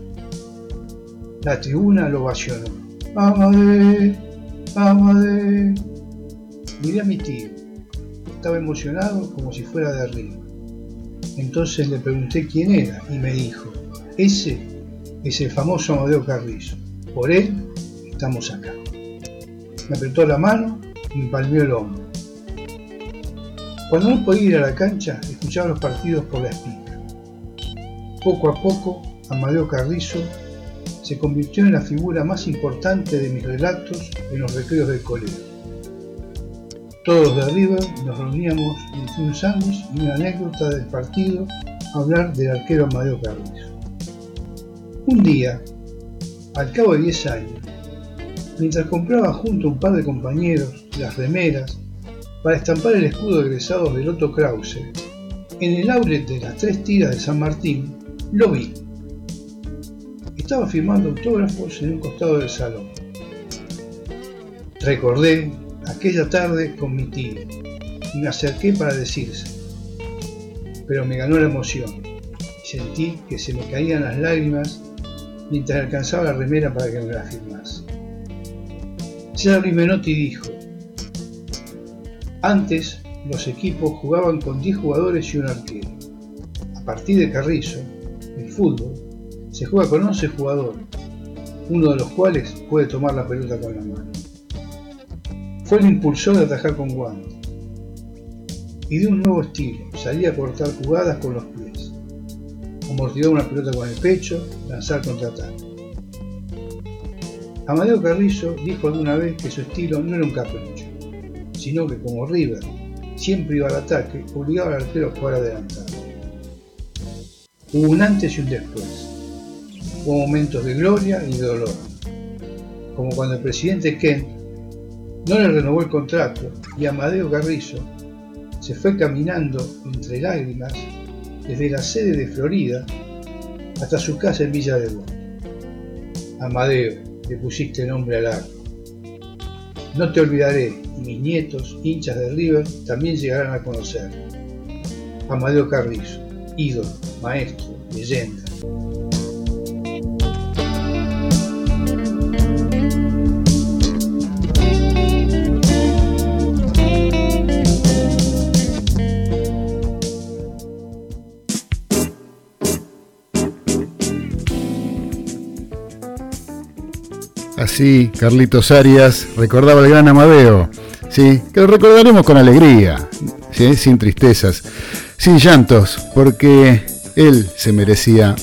La tribuna lo ovacionó. ¡Amade! ¡Amade! Miré a mi tío. Estaba emocionado como si fuera de arriba. Entonces le pregunté quién era y me dijo, ese es el famoso Amadeo Carrizo. Por él estamos acá. Me apretó la mano y me palmeó el hombro. Cuando no podía ir a la cancha, escuchaba los partidos por la espina. Poco a poco, Amadeo Carrizo se convirtió en la figura más importante de mis relatos en los recreos del colegio. Todos de arriba nos reuníamos entre un sándwich y una anécdota del partido a hablar del arquero Amadeo Carrizo. Un día, al cabo de 10 años, mientras compraba junto a un par de compañeros las remeras para estampar el escudo de egresados de Otto Krause, en el outlet de las tres tiras de San Martín, lo vi estaba firmando autógrafos en un costado del salón. Recordé aquella tarde con mi tío y me acerqué para decirse, pero me ganó la emoción y sentí que se me caían las lágrimas mientras alcanzaba la remera para que me la firmase. Jerry Menotti dijo, antes los equipos jugaban con 10 jugadores y un arquero. A partir de Carrizo, el fútbol se juega con 11 jugadores, uno de los cuales puede tomar la pelota con la mano. Fue el impulsor de atajar con guantes y de un nuevo estilo, salía a cortar jugadas con los pies, amortiguar una pelota con el pecho, lanzar contraataque. Amadeo Carrizo dijo alguna vez que su estilo no era un capricho, sino que como River siempre iba al ataque, obligaba al arquero a jugar adelantado. Hubo un antes y un después. Hubo momentos de gloria y de dolor, como cuando el presidente Kent no le renovó el contrato y Amadeo Carrizo se fue caminando entre lágrimas desde la sede de Florida hasta su casa en Villa de Bo. Amadeo, le pusiste nombre al arco. No te olvidaré y mis nietos, hinchas de River, también llegarán a conocer. Amadeo Carrizo, ídolo, maestro, leyenda. Así, Carlitos Arias recordaba al gran Amadeo, ¿sí? que lo recordaremos con alegría, ¿sí? sin tristezas, sin llantos, porque él se merecía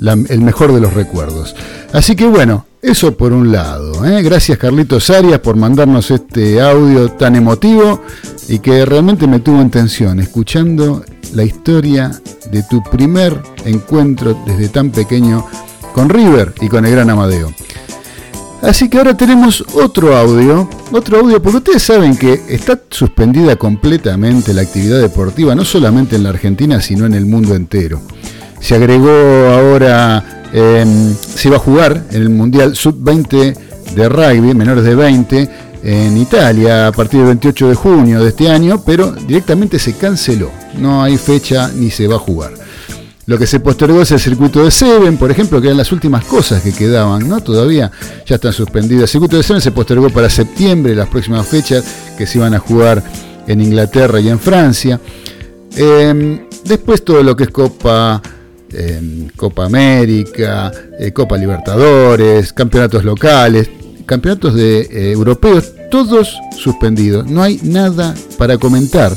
el mejor de los recuerdos. Así que bueno, eso por un lado. ¿eh? Gracias Carlitos Arias por mandarnos este audio tan emotivo y que realmente me tuvo en tensión, escuchando la historia de tu primer encuentro desde tan pequeño con River y con el gran Amadeo. Así que ahora tenemos otro audio, otro audio, porque ustedes saben que está suspendida completamente la actividad deportiva, no solamente en la Argentina, sino en el mundo entero. Se agregó ahora, em, se va a jugar en el Mundial Sub-20 de rugby, menores de 20, en Italia a partir del 28 de junio de este año, pero directamente se canceló. No hay fecha ni se va a jugar. Lo que se postergó es el circuito de Seven, por ejemplo, que eran las últimas cosas que quedaban, ¿no? Todavía ya están suspendidas. El circuito de Seven se postergó para septiembre, las próximas fechas que se iban a jugar en Inglaterra y en Francia. Em, después todo lo que es Copa, em, Copa América, eh, Copa Libertadores, campeonatos locales, campeonatos de, eh, europeos, todos suspendidos. No hay nada para comentar.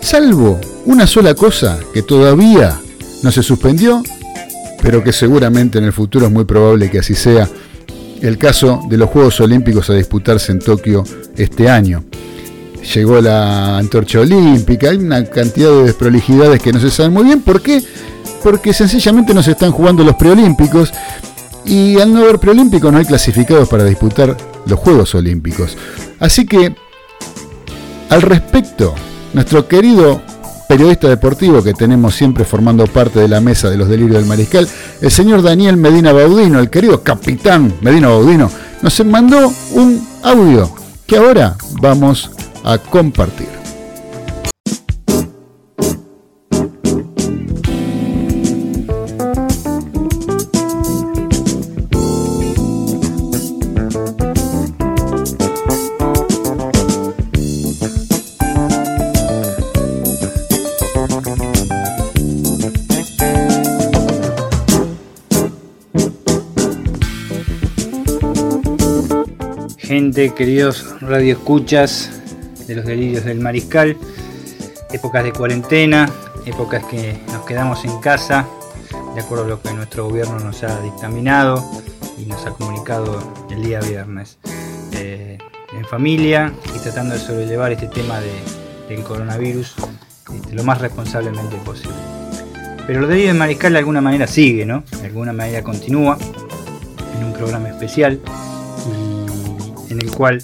Salvo una sola cosa que todavía no se suspendió, pero que seguramente en el futuro es muy probable que así sea, el caso de los Juegos Olímpicos a disputarse en Tokio este año. Llegó la antorcha olímpica, hay una cantidad de desprolijidades que no se saben muy bien por qué porque sencillamente no se están jugando los preolímpicos y al no haber preolímpicos no hay clasificados para disputar los Juegos Olímpicos. Así que, al respecto, nuestro querido periodista deportivo que tenemos siempre formando parte de la mesa de los delirios del mariscal, el señor Daniel Medina Baudino, el querido capitán Medina Baudino, nos mandó un audio que ahora vamos a compartir. Queridos radioescuchas de los delirios del mariscal, épocas de cuarentena, épocas que nos quedamos en casa, de acuerdo a lo que nuestro gobierno nos ha dictaminado y nos ha comunicado el día viernes. Eh, en familia y tratando de sobrellevar este tema del coronavirus este, lo más responsablemente posible. Pero los delirios del mariscal de alguna manera sigue, ¿no? De alguna manera continúa en un programa especial en el cual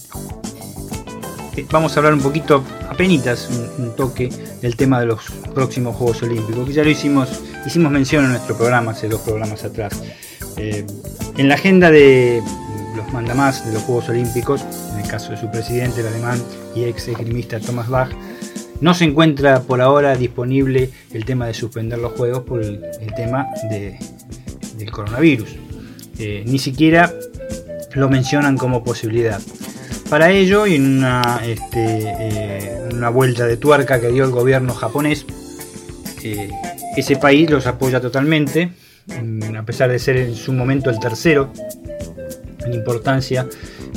eh, vamos a hablar un poquito, apenas un, toque del tema de los próximos Juegos Olímpicos, que ya lo hicimos, hicimos mención en nuestro programa hace dos programas atrás. Eh, en la agenda de los mandamás de los Juegos Olímpicos, en el caso de su presidente, el alemán y ex esgrimista Thomas Bach, no se encuentra por ahora disponible el tema de suspender los Juegos por el, tema del coronavirus. Eh, ni siquiera lo mencionan como posibilidad. Para ello, y en una, este, eh, una vuelta de tuerca que dio el gobierno japonés, eh, ese país los apoya totalmente, mm, a pesar de ser en su momento el tercero en importancia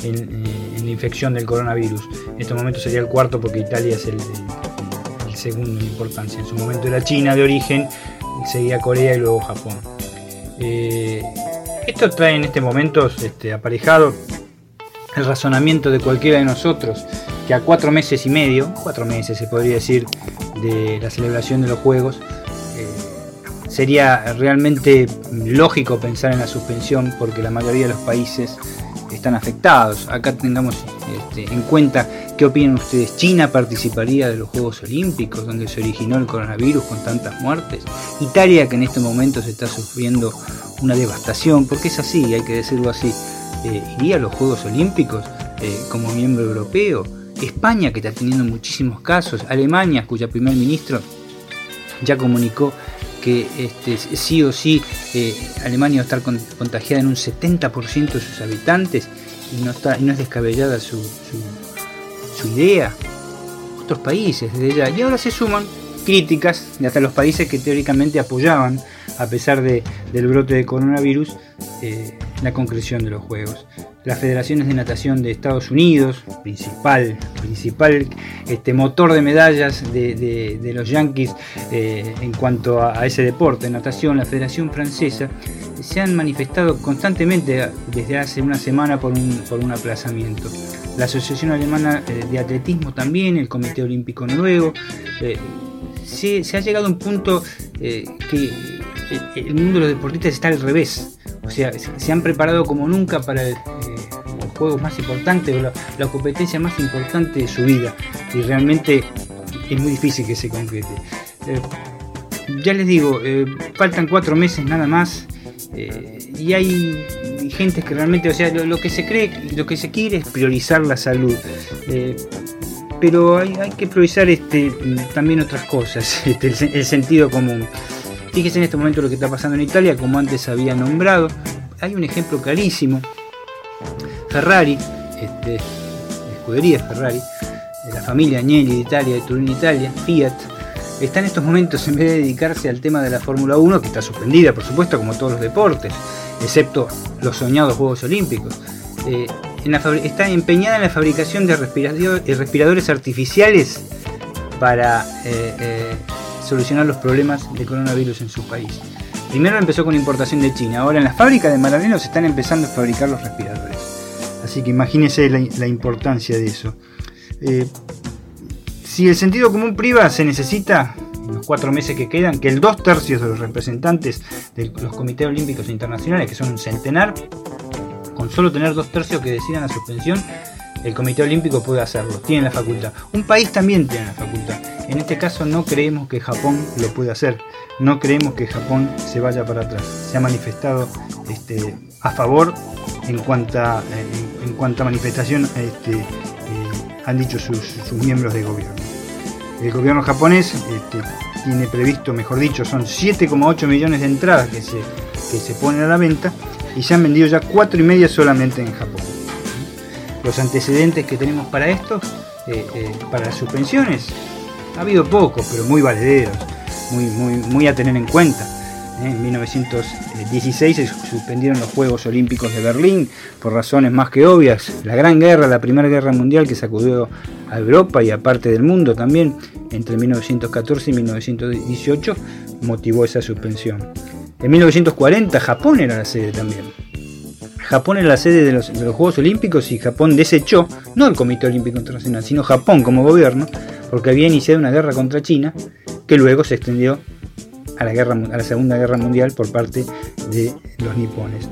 en, eh, la infección del coronavirus. En este momento sería el cuarto porque Italia es el segundo en importancia. En su momento era China de origen, seguía Corea y luego Japón. Esto trae en este momento este, aparejado el razonamiento de cualquiera de nosotros que a cuatro meses y medio, cuatro meses se podría decir, de la celebración de los Juegos, eh, sería realmente lógico pensar en la suspensión porque la mayoría de los países están afectados. Acá tengamos este, en cuenta qué opinan ustedes. ¿China participaría de los Juegos Olímpicos donde se originó el coronavirus con tantas muertes? Italia que en este momento se está sufriendo una devastación, porque es así, hay que decirlo así. Eh, ¿Iría a los Juegos Olímpicos eh, como miembro europeo? España que está teniendo muchísimos casos. Alemania cuya primer ministro ya comunicó que este, sí o sí eh, Alemania va a estar contagiada en un 70% de sus habitantes y no, está, no es descabellada su, su, idea. Otros países desde ya. Y ahora se suman críticas de hasta los países que teóricamente apoyaban, a pesar de, del brote de coronavirus, eh, la concreción de los Juegos las federaciones de natación de Estados Unidos, principal, principal este, motor de medallas de, los Yankees eh, en cuanto a, ese deporte, natación, la Federación Francesa, se han manifestado constantemente desde hace una semana por un, por un aplazamiento. La Asociación Alemana eh, de Atletismo también, el Comité Olímpico Noruego, eh, se, ha llegado a un punto que el mundo de los deportistas está al revés. O sea, se han preparado como nunca para el, juegos más importantes o la, competencia más importante de su vida y realmente es muy difícil que se concrete. Eh, ya les digo, eh, faltan cuatro meses nada más eh, y hay gente que realmente, o sea, lo, que se cree, lo que se quiere es priorizar la salud. pero hay, que priorizar este, también otras cosas, este, el sentido común. Fíjese en este momento lo que está pasando en Italia, como antes había nombrado. Hay un ejemplo clarísimo Ferrari, este, escudería Ferrari, de la familia Agnelli de Italia, de Turín Italia, Fiat, está en estos momentos, en vez de dedicarse al tema de la Fórmula 1, que está suspendida, por supuesto, como todos los deportes, excepto los soñados Juegos Olímpicos, eh, está empeñada en la fabricación de respiradores artificiales para eh, eh, solucionar los problemas de coronavirus en su país. Primero empezó con importación de China, ahora en las fábricas de Maranello se están empezando a fabricar los respiradores. Así que imagínense la, importancia de eso. Eh, si el sentido común priva, se necesita, en los cuatro meses que quedan, que el dos tercios de los representantes de los comités olímpicos internacionales, que son un centenar, con solo tener dos tercios que decidan la suspensión, el Comité Olímpico puede hacerlo, tiene la facultad. Un país también tiene la facultad. En este caso no creemos que Japón lo pueda hacer, no creemos que Japón se vaya para atrás. Se ha manifestado este, a favor en cuanto a, en, cuanto a manifestación este, eh, han dicho sus, miembros de gobierno. El gobierno japonés este, tiene previsto, mejor dicho, son 7,8 millones de entradas que se, ponen a la venta y se han vendido ya 4 y media solamente en Japón. Los antecedentes que tenemos para esto, eh, eh, para las suspensiones, ha habido pocos, pero muy valederos, muy, muy, muy a tener en cuenta. En 1916 se suspendieron los Juegos Olímpicos de Berlín por razones más que obvias. La Gran Guerra, la Primera Guerra Mundial que sacudió a Europa y a parte del mundo también entre 1914 y 1918 motivó esa suspensión. En 1940 Japón era la sede también. Japón era la sede de los, Juegos Olímpicos y Japón desechó, no el Comité Olímpico Internacional, sino Japón como gobierno, porque había iniciado una guerra contra China que luego se extendió a la, guerra, a la Segunda Guerra Mundial por parte de los nipones.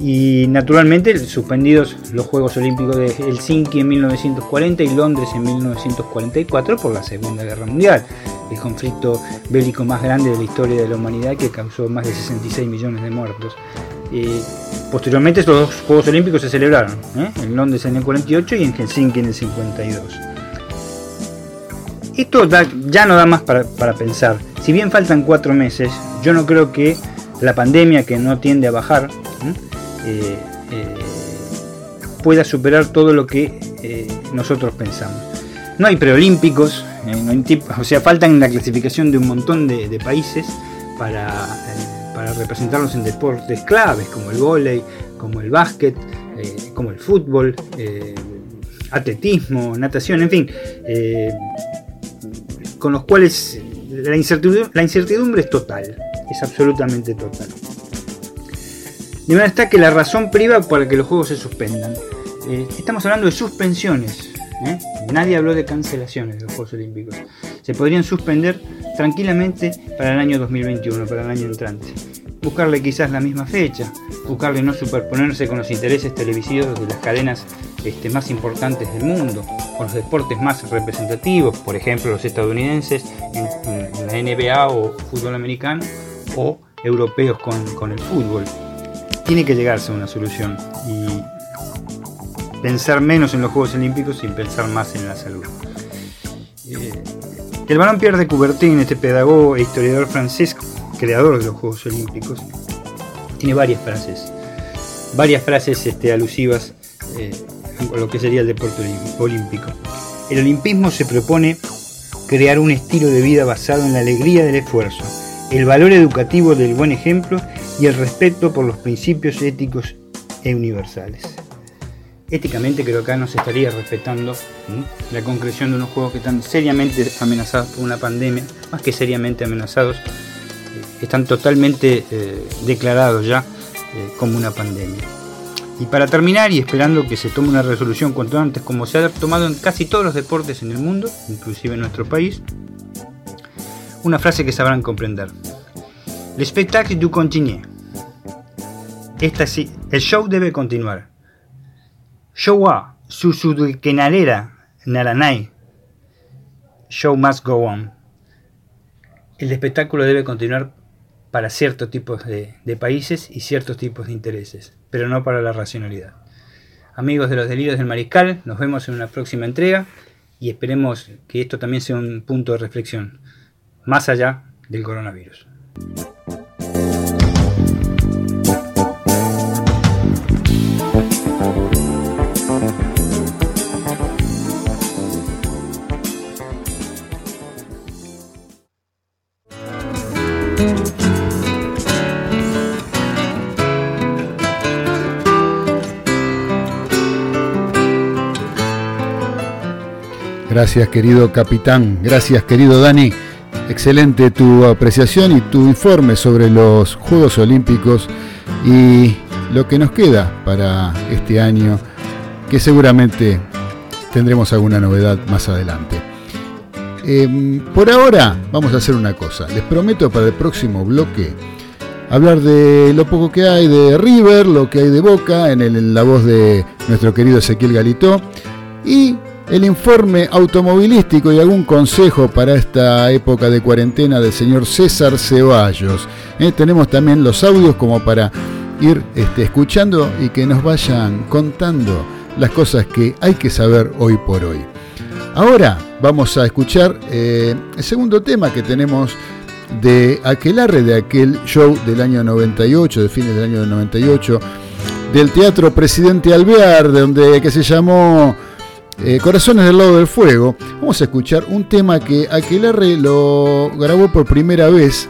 Y naturalmente suspendidos los Juegos Olímpicos de Helsinki en 1940 y Londres en 1944 por la Segunda Guerra Mundial, el conflicto bélico más grande de la historia de la humanidad que causó más de 66 millones de muertos. Eh, posteriormente estos dos Juegos Olímpicos se celebraron, ¿eh? en Londres en el 48 y en Helsinki en el 52. Esto ya no da más para, pensar. Si bien faltan cuatro meses, yo no creo que la pandemia, que no tiende a bajar, eh, pueda superar todo lo que nosotros pensamos. No hay preolímpicos, o sea, faltan la clasificación de un montón de países para para representarnos en deportes claves como el vóley, como el básquet, eh, como el fútbol, eh, atletismo, natación, en fin, eh, con los cuales la incertidumbre, es total, es absolutamente total. De manera está que la razón priva para que los juegos se suspendan. estamos hablando de suspensiones. Nadie habló de cancelaciones de los Juegos Olímpicos. Se podrían suspender tranquilamente para el año 2021, para el año entrante. Buscarle quizás la misma fecha, buscarle no superponerse con los intereses televisivos de las cadenas este, más importantes del mundo, con los deportes más representativos, por ejemplo los estadounidenses en, la NBA o fútbol americano, o europeos con, el fútbol. Tiene que llegarse a una solución y pensar menos en los Juegos Olímpicos sin pensar más en la salud. Eh, el balón Pierre de Coubertin, este pedagogo e historiador francés, creador de los Juegos Olímpicos, tiene varias frases, varias frases este, alusivas eh, a lo que sería el deporte olímpico. El olimpismo se propone crear un estilo de vida basado en la alegría del esfuerzo, el valor educativo del buen ejemplo y el respeto por los principios éticos e universales éticamente creo que acá no se estaría respetando la concreción de unos juegos que están seriamente amenazados por una pandemia, más que seriamente amenazados, eh, están totalmente eh, declarados ya eh, como una pandemia. Y para terminar, y esperando que se tome una resolución cuanto antes, como se ha tomado en casi todos los deportes en el mundo, inclusive en nuestro país, una frase que sabrán comprender. Le spectacle du continue. Esta sí, el show debe continuar. Show wa naranai. Show must go on. El espectáculo debe continuar para ciertos tipos de, de, países y ciertos tipos de intereses, pero no para la racionalidad. Amigos de los delirios del mariscal, nos vemos en una próxima entrega y esperemos que esto también sea un punto de reflexión, más allá del coronavirus. Gracias querido capitán, gracias querido Dani. Excelente tu apreciación y tu informe sobre los Juegos Olímpicos y lo que nos queda para este año, que seguramente tendremos alguna novedad más adelante. Em, por ahora vamos a hacer una cosa. Les prometo para el próximo bloque hablar de lo poco que hay de River, lo que hay de Boca, en, en la voz de nuestro querido Ezequiel Galito, y el informe automovilístico y algún consejo para esta época de cuarentena del señor César Ceballos. Eh, tenemos también los audios como para ir este, escuchando y que nos vayan contando las cosas que hay que saber hoy por hoy. Ahora vamos a escuchar eh, el segundo tema que tenemos de Aquelarre, de aquel show del año 98, de fines del año 98, del Teatro Presidente Alvear, de donde, que se llamó eh, Corazones del lado del fuego. Vamos a escuchar un tema que Aquelarre lo grabó por primera vez.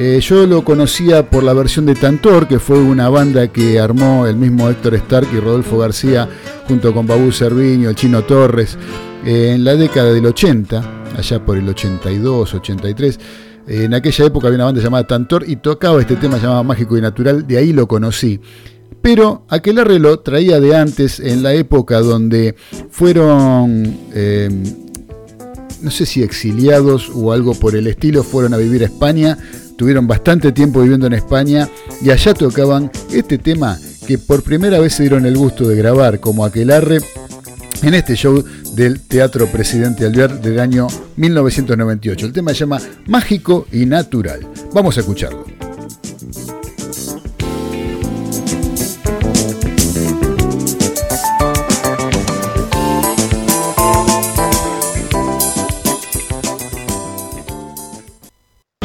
Eh, yo lo conocía por la versión de Tantor, que fue una banda que armó el mismo Héctor Stark y Rodolfo García, junto con Babú Cerviño, el Chino Torres, eh, en la década del 80, allá por el 82, 83. Eh, en aquella época había una banda llamada Tantor y tocaba este tema llamado Mágico y Natural, de ahí lo conocí. Pero Aquelarre lo traía de antes, en la época donde fueron, eh, no sé si exiliados o algo por el estilo, fueron a vivir a España, tuvieron bastante tiempo viviendo en España y allá tocaban este tema que por primera vez se dieron el gusto de grabar como Aquelarre en este show del Teatro Presidente Alvear del año 1998. El tema se llama Mágico y Natural. Vamos a escucharlo.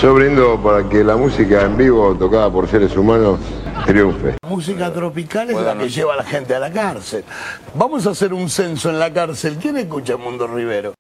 Yo brindo para que la música en vivo tocada por seres humanos triunfe. Música tropical es la que lleva a la gente a la cárcel. Vamos a hacer un censo en la cárcel. ¿Quién escucha Mundo Rivero?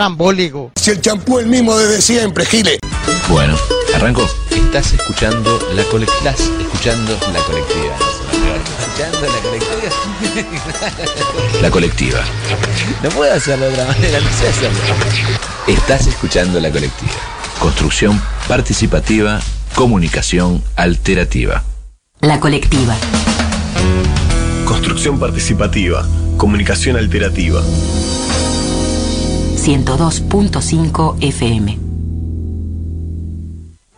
Trambólico. Si el champú es el mismo desde siempre, Gile. Bueno, arranco. Estás escuchando la colectiva. Estás escuchando la colectiva. Escuchando la colectiva. La colectiva. No puedo hacerlo de otra manera, no sé hacerlo. Estás escuchando la colectiva. Construcción participativa, comunicación alterativa. La colectiva. Construcción participativa, comunicación alterativa. 102.5 FM.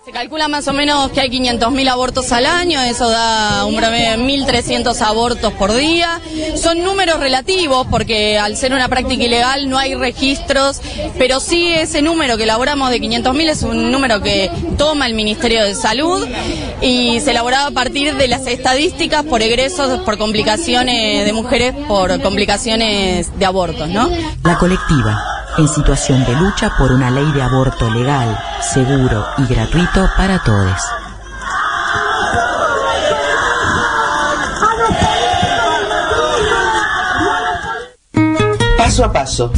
Se calcula más o menos que hay 500.000 abortos al año, eso da un promedio de 1.300 abortos por día. Son números relativos porque al ser una práctica ilegal no hay registros, pero sí ese número que elaboramos de 500.000 es un número que toma el Ministerio de Salud y se elaboraba a partir de las estadísticas por egresos, por complicaciones de mujeres, por complicaciones de abortos, ¿no? La colectiva, en situación de lucha por una ley de aborto legal, seguro y gratuito para todos. Paso a paso.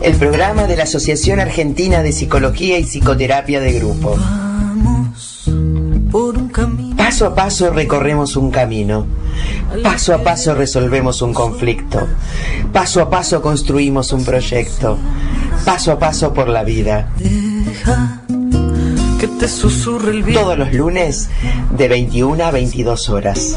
El programa de la Asociación Argentina de Psicología y Psicoterapia de Grupo. Paso a paso recorremos un camino. Paso a paso resolvemos un conflicto. Paso a paso construimos un proyecto. Paso a paso por la vida. Todos los lunes de 21 a 22 horas.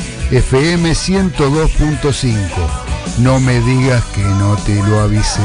FM 102.5. No me digas que no te lo avisé.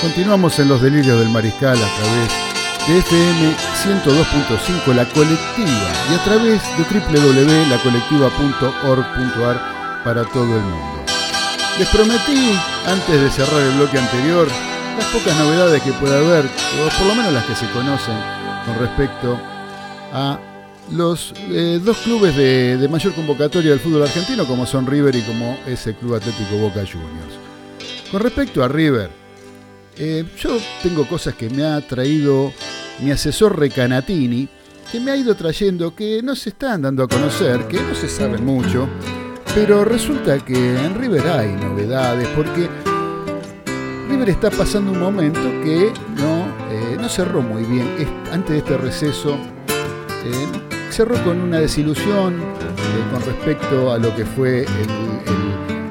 Continuamos en los delirios del mariscal a través de FM 102.5 La Colectiva y a través de www.lacolectiva.org.ar para todo el mundo. Les prometí, antes de cerrar el bloque anterior, las pocas novedades que pueda haber, o por lo menos las que se conocen con respecto a los eh, dos clubes de, mayor convocatoria del fútbol argentino, como son River y como es el Club Atlético Boca Juniors. Con respecto a River, eh, yo tengo cosas que me ha traído mi asesor Recanatini, que me ha ido trayendo que no se están dando a conocer, que no se saben mucho, pero resulta que en River hay novedades, porque River está pasando un momento que no, eh, no cerró muy bien. Es- Antes de este receso, eh, cerró con una desilusión eh, con respecto a lo que fue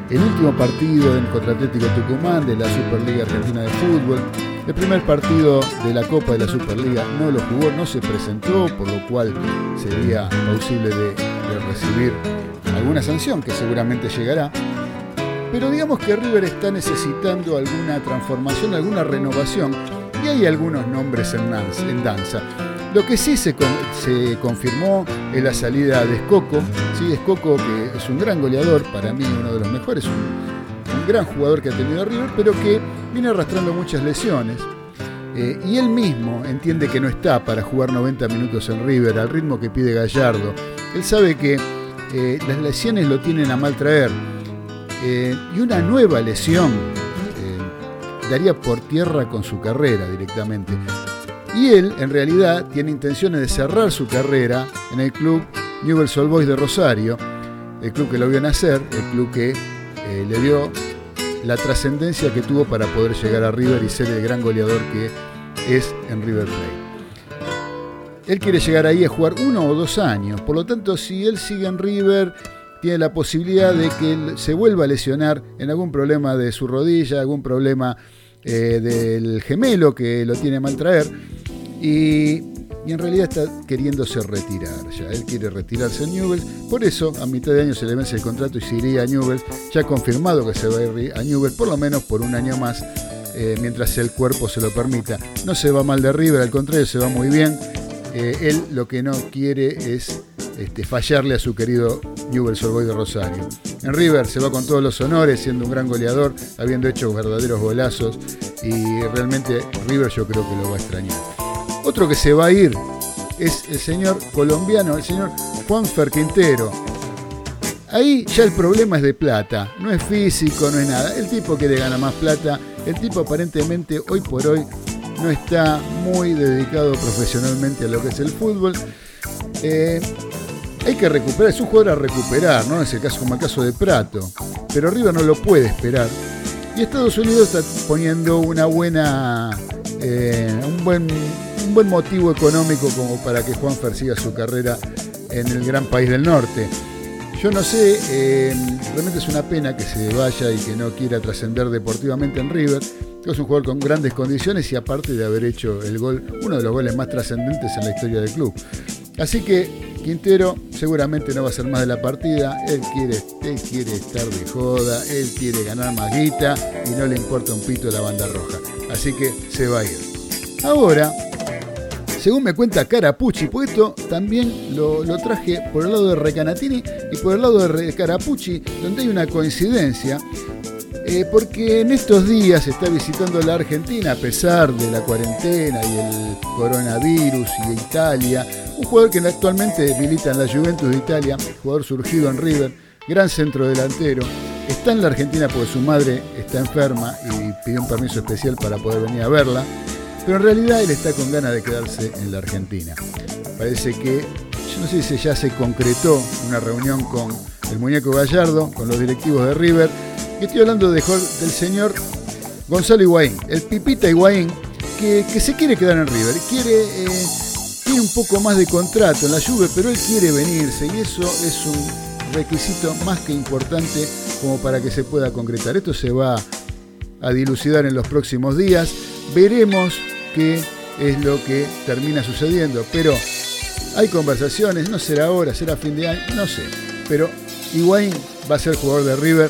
el último partido en contra Atlético Tucumán de la Superliga Argentina de Fútbol. El primer partido de la Copa de la Superliga no lo jugó, no se presentó, por lo cual sería posible de, recibir alguna sanción que seguramente llegará. Pero digamos que River está necesitando alguna transformación, alguna renovación, y hay algunos nombres en danza. Lo que sí se, con- se confirmó es la salida de Escoco. ¿sí? Escoco, que es un gran goleador, para mí uno de los mejores, gran jugador que ha tenido River, pero que viene arrastrando muchas lesiones. Eh, y él mismo entiende que no está para jugar 90 minutos en River al ritmo que pide Gallardo. Él sabe que eh, las lesiones lo tienen a mal traer. Eh, y una nueva lesión daría por tierra con su carrera directamente. Y él, en realidad, tiene intenciones de cerrar su carrera en el club Newell's Old Boys de Rosario, el club que lo vio nacer, el club que le dio la trascendencia que tuvo para poder llegar a River y ser el gran goleador que es en River Plate. Él quiere llegar ahí a jugar uno o dos años, por lo tanto, si él sigue en River, tiene la posibilidad de que él se vuelva a lesionar en algún problema de su rodilla, algún problema eh, del gemelo que lo tiene mal traer. Y, y en realidad está queriéndose retirar ya. Él quiere retirarse en Newell's. Por eso, a mitad de año se le vence el contrato y se iría a Newell's. Ya ha confirmado que se va a ir a por lo menos por un año más. eh, mientras el cuerpo se lo permita. No se va mal de River, al contrario, se va muy bien. Eh, él lo que no quiere es este, fallarle a su querido Newell's Old Boys de Rosario. En River se va con todos los honores, siendo un gran goleador, habiendo hecho verdaderos golazos y realmente River yo creo que lo va a extrañar. Otro que se va a ir es el señor colombiano, el señor Juanfer Quintero. Ahí ya el problema es de plata, no es físico, no es nada. El tipo quiere ganar más plata, el tipo aparentemente hoy por hoy no está muy dedicado profesionalmente a lo que es el fútbol. Eh, hay que recuperar, es un jugador a recuperar, ¿no? Es el caso como el caso de Prato. Pero River no lo puede esperar. Y Estados Unidos está poniendo una buena. eh, un, buen, un buen motivo económico como para que Juanfer siga su carrera en el gran país del norte. Yo no sé, eh, realmente es una pena que se vaya y que no quiera trascender deportivamente en River. Es un jugador con grandes condiciones y aparte de haber hecho el gol, uno de los goles más trascendentes en la historia del club. Así que Quintero seguramente no va a ser más de la partida. Él quiere, él quiere estar de joda, él quiere ganar más guita y no le importa un pito la banda roja. Así que se va a ir. Ahora, según me cuenta Carapucci, pues esto también lo, lo traje por el lado de Recanatini y por el lado de Carapucci, donde hay una coincidencia. eh, porque en estos días está visitando la Argentina a pesar de la cuarentena y el coronavirus y Italia. Un jugador que actualmente milita en la Juventus de Italia, jugador surgido en River, gran centro delantero. Está en la Argentina porque su madre está enferma y pidió un permiso especial para poder venir a verla. Pero en realidad él está con ganas de quedarse en la Argentina. Parece que, yo no sé si ya se concretó una reunión con el muñeco Gallardo, con los directivos de River. Estoy hablando de, del señor Gonzalo Higuaín, el Pipita Higuaín, que, que se quiere quedar en River. Quiere, eh, tiene un poco más de contrato en la Juve, pero él quiere venirse y eso es un requisito más que importante como para que se pueda concretar. Esto se va a dilucidar en los próximos días. Veremos qué es lo que termina sucediendo. Pero hay conversaciones, no será ahora, será fin de año, no sé. Pero Higuaín va a ser jugador de River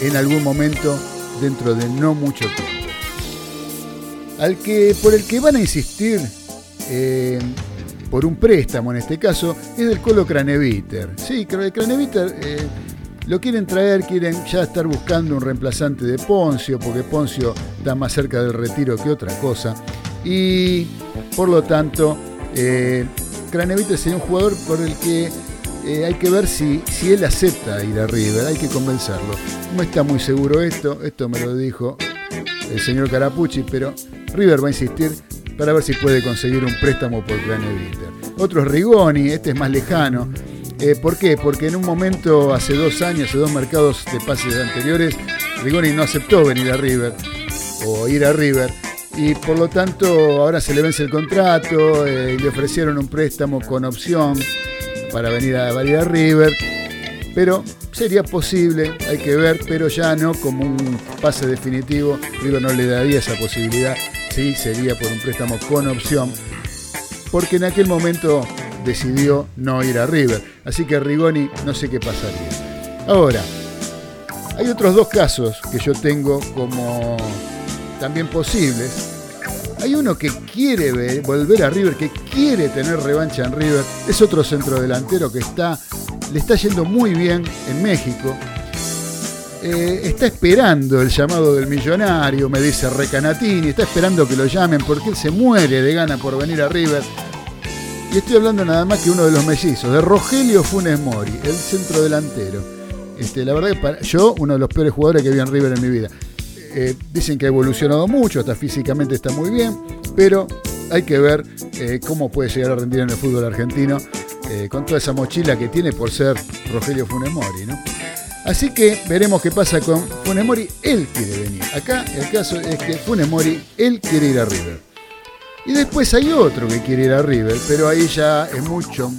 en algún momento dentro de no mucho tiempo. Al que, por el que van a insistir eh, por un préstamo en este caso es del Colo Craneviter. Sí, Cra- Craneviter eh, lo quieren traer, quieren ya estar buscando un reemplazante de Poncio, porque Poncio está más cerca del retiro que otra cosa. Y por lo tanto, eh, sería un jugador por el que eh, hay que ver si, si él acepta ir a River, hay que convencerlo. No está muy seguro esto, esto me lo dijo el señor Carapucci, pero River va a insistir para ver si puede conseguir un préstamo por Craneviter. Otro es Rigoni, este es más lejano. Eh, ¿Por qué? Porque en un momento, hace dos años, hace dos mercados de pases anteriores, Rigoni no aceptó venir a River o ir a River. Y por lo tanto ahora se le vence el contrato eh, le ofrecieron un préstamo con opción para venir a, venir a River. Pero sería posible, hay que ver, pero ya no como un pase definitivo. River no le daría esa posibilidad, sí, sería por un préstamo con opción, porque en aquel momento decidió no ir a River. Así que Rigoni no sé qué pasaría. Ahora, hay otros dos casos que yo tengo como también posibles. Hay uno que quiere ve- volver a River, que quiere tener revancha en River. Es otro centrodelantero que está, le está yendo muy bien en México. Eh, está esperando el llamado del millonario, me dice Recanatini. Está esperando que lo llamen porque él se muere de gana por venir a River. Y estoy hablando nada más que uno de los mellizos, de Rogelio Funes Mori, el centrodelantero. Este, la verdad que para, yo, uno de los peores jugadores que vi en River en mi vida. Eh, dicen que ha evolucionado mucho, hasta físicamente está muy bien, pero hay que ver eh, cómo puede llegar a rendir en el fútbol argentino eh, con toda esa mochila que tiene por ser Rogelio Funes Mori, ¿no? Así que veremos qué pasa con Funes Mori. Él quiere venir. Acá el caso es que Funes Mori, él quiere ir a River. Y después hay otro que quiere ir a River, pero ahí ya es mucho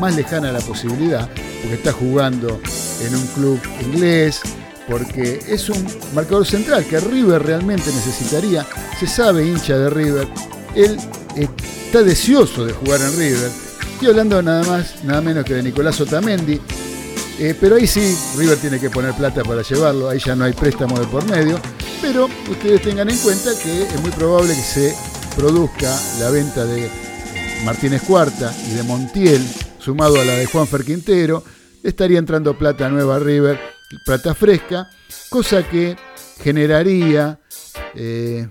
más lejana la posibilidad, porque está jugando en un club inglés, porque es un marcador central que River realmente necesitaría. Se sabe hincha de River, él está deseoso de jugar en River. Estoy hablando nada más, nada menos que de Nicolás Otamendi, eh, pero ahí sí, River tiene que poner plata para llevarlo, ahí ya no hay préstamo de por medio. Pero ustedes tengan en cuenta que es muy probable que se produzca la venta de Martínez Cuarta y de Montiel, sumado a la de Juan Fer Quintero, estaría entrando plata nueva a River, plata fresca, cosa que generaría eh,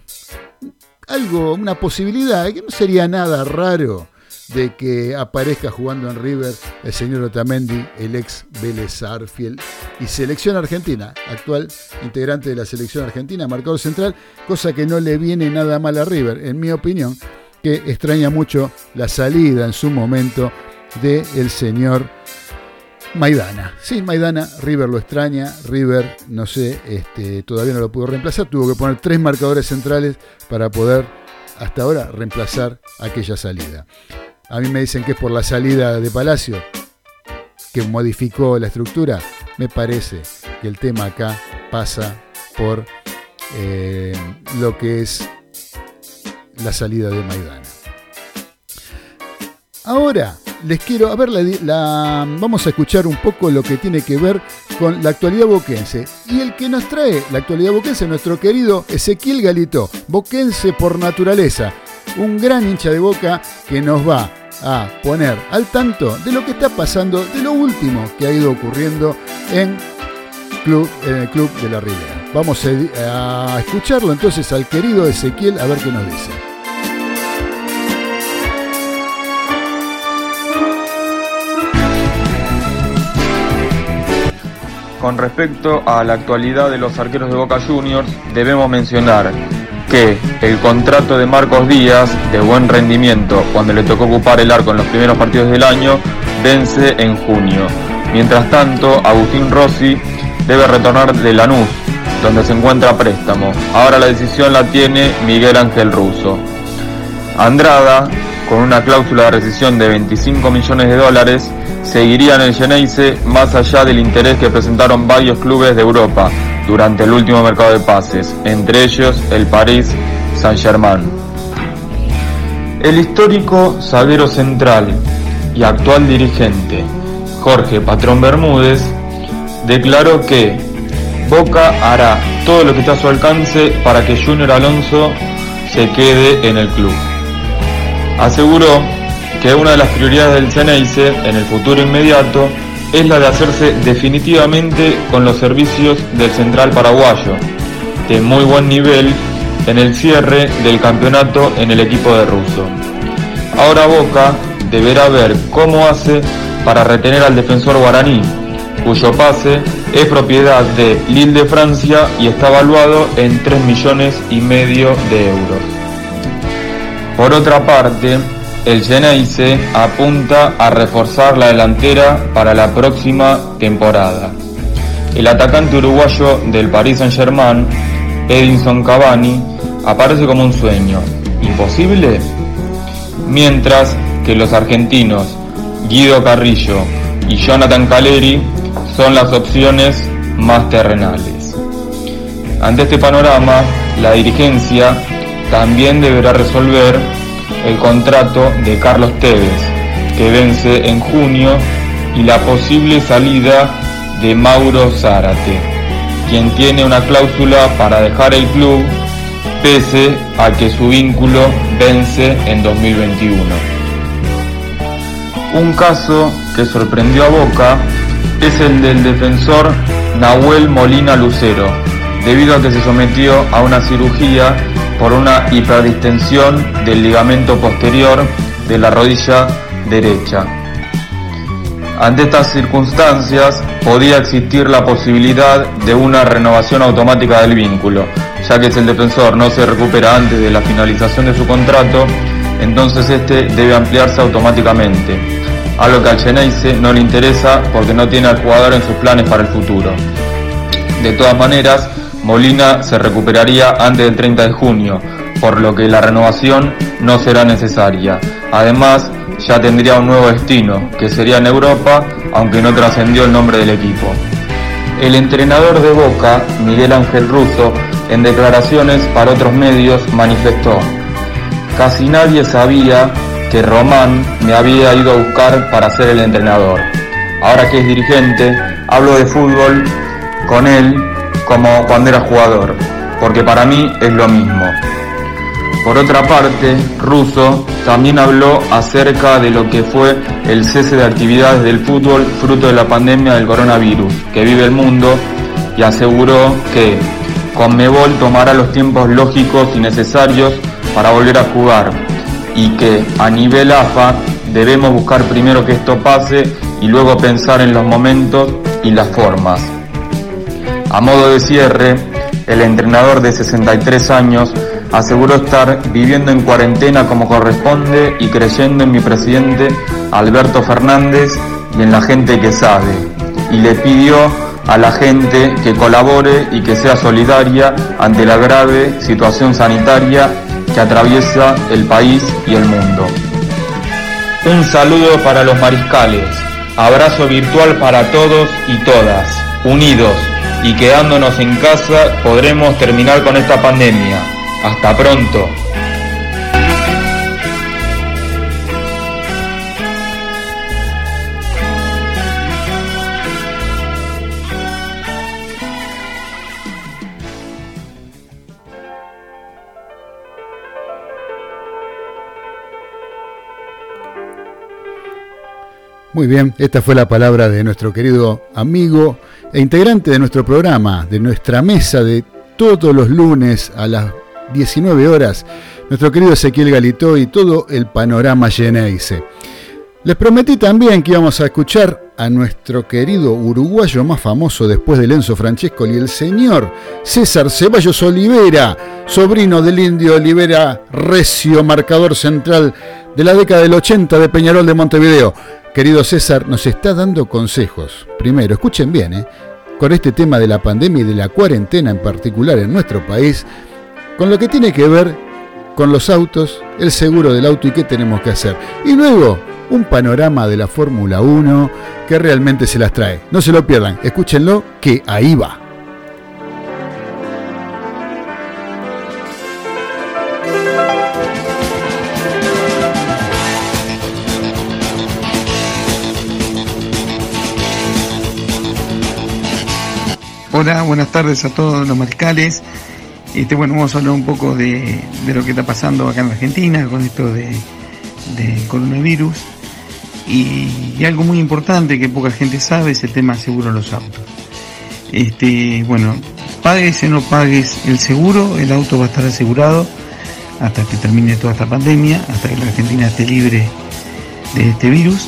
algo, una posibilidad, que no sería nada raro de que aparezca jugando en River el señor Otamendi, el ex Vélez Arfiel y selección argentina, actual integrante de la selección argentina, marcador central, cosa que no le viene nada mal a River, en mi opinión, que extraña mucho la salida en su momento del el señor Maidana. Sí, Maidana, River lo extraña, River, no sé, este, todavía no lo pudo reemplazar, tuvo que poner tres marcadores centrales para poder hasta ahora reemplazar aquella salida. A mí me dicen que es por la salida de Palacio, que modificó la estructura. Me parece que el tema acá pasa por eh, lo que es la salida de Maidana. Ahora, les quiero, a ver, vamos a escuchar un poco lo que tiene que ver con la actualidad boquense. Y el que nos trae la actualidad boquense, nuestro querido Ezequiel Galito, boquense por naturaleza, un gran hincha de boca que nos va a poner al tanto de lo que está pasando, de lo último que ha ido ocurriendo en, club, en el Club de la Ribera. Vamos a, a escucharlo entonces al querido Ezequiel a ver qué nos dice. Con respecto a la actualidad de los arqueros de Boca Juniors, debemos mencionar que el contrato de Marcos Díaz, de buen rendimiento, cuando le tocó ocupar el arco en los primeros partidos del año, vence en junio. Mientras tanto, Agustín Rossi debe retornar de Lanús, donde se encuentra préstamo. Ahora la decisión la tiene Miguel Ángel Russo. Andrada, con una cláusula de rescisión de 25 millones de dólares, seguiría en el Geneise más allá del interés que presentaron varios clubes de Europa durante el último mercado de pases, entre ellos el Paris Saint-Germain. El histórico zaguero central y actual dirigente Jorge Patrón Bermúdez declaró que Boca hará todo lo que está a su alcance para que Junior Alonso se quede en el club. Aseguró que una de las prioridades del Ceneice en el futuro inmediato es la de hacerse definitivamente con los servicios del central paraguayo, de muy buen nivel en el cierre del campeonato en el equipo de Russo. Ahora Boca deberá ver cómo hace para retener al defensor guaraní, cuyo pase es propiedad de Lille de Francia y está evaluado en 3 millones y medio de euros. Por otra parte, el Geneise apunta a reforzar la delantera para la próxima temporada. El atacante uruguayo del Paris Saint-Germain, Edinson Cavani, aparece como un sueño. ¿Imposible? Mientras que los argentinos Guido Carrillo y Jonathan Caleri son las opciones más terrenales. Ante este panorama, la dirigencia también deberá resolver el contrato de Carlos Tevez, que vence en junio, y la posible salida de Mauro Zárate, quien tiene una cláusula para dejar el club pese a que su vínculo vence en 2021. Un caso que sorprendió a Boca es el del defensor Nahuel Molina Lucero, debido a que se sometió a una cirugía por una hiperdistensión del ligamento posterior de la rodilla derecha. Ante estas circunstancias podía existir la posibilidad de una renovación automática del vínculo, ya que si el defensor no se recupera antes de la finalización de su contrato, entonces este debe ampliarse automáticamente, algo que al Geneise no le interesa porque no tiene al jugador en sus planes para el futuro. De todas maneras, Molina se recuperaría antes del 30 de junio, por lo que la renovación no será necesaria. Además, ya tendría un nuevo destino, que sería en Europa, aunque no trascendió el nombre del equipo. El entrenador de Boca, Miguel Ángel Russo, en declaraciones para otros medios manifestó, casi nadie sabía que Román me había ido a buscar para ser el entrenador. Ahora que es dirigente, hablo de fútbol con él como cuando era jugador. porque para mí es lo mismo. Por otra parte, Russo también habló acerca de lo que fue el cese de actividades del fútbol fruto de la pandemia del coronavirus que vive el mundo y aseguró que Conmebol tomará los tiempos lógicos y necesarios para volver a jugar y que a nivel AFA debemos buscar primero que esto pase y luego pensar en los momentos y las formas. A modo de cierre, el entrenador de 63 años aseguró estar viviendo en cuarentena como corresponde y creyendo en mi presidente Alberto Fernández y en la gente que sabe. Y le pidió a la gente que colabore y que sea solidaria ante la grave situación sanitaria que atraviesa el país y el mundo. Un saludo para los mariscales, abrazo virtual para todos y todas, unidos y quedándonos en casa podremos terminar con esta pandemia. Hasta pronto. Muy bien, esta fue la palabra de nuestro querido amigo e integrante de nuestro programa, de nuestra mesa de todos los lunes a las 19 horas, nuestro querido Ezequiel Galito y todo el panorama Geneise. Les prometí también que íbamos a escuchar a nuestro querido uruguayo más famoso después de Lenzo Francesco y el señor César Ceballos Olivera, sobrino del indio Olivera Recio, marcador central de la década del 80 de Peñarol de Montevideo. Querido César, nos está dando consejos. Primero, escuchen bien, ¿eh? con este tema de la pandemia y de la cuarentena en particular en nuestro país, con lo que tiene que ver con los autos, el seguro del auto y qué tenemos que hacer. Y luego, un panorama de la Fórmula 1 que realmente se las trae. No se lo pierdan, escúchenlo, que ahí va. Hola, buenas tardes a todos los mariscales. Este, bueno, vamos a hablar un poco de, lo que está pasando acá en Argentina con esto de, de coronavirus. Y, y algo muy importante que poca gente sabe es el tema seguro de los autos. Este, bueno, pagues o no pagues el seguro, el auto va a estar asegurado hasta que termine toda esta pandemia, hasta que la Argentina esté libre de este virus.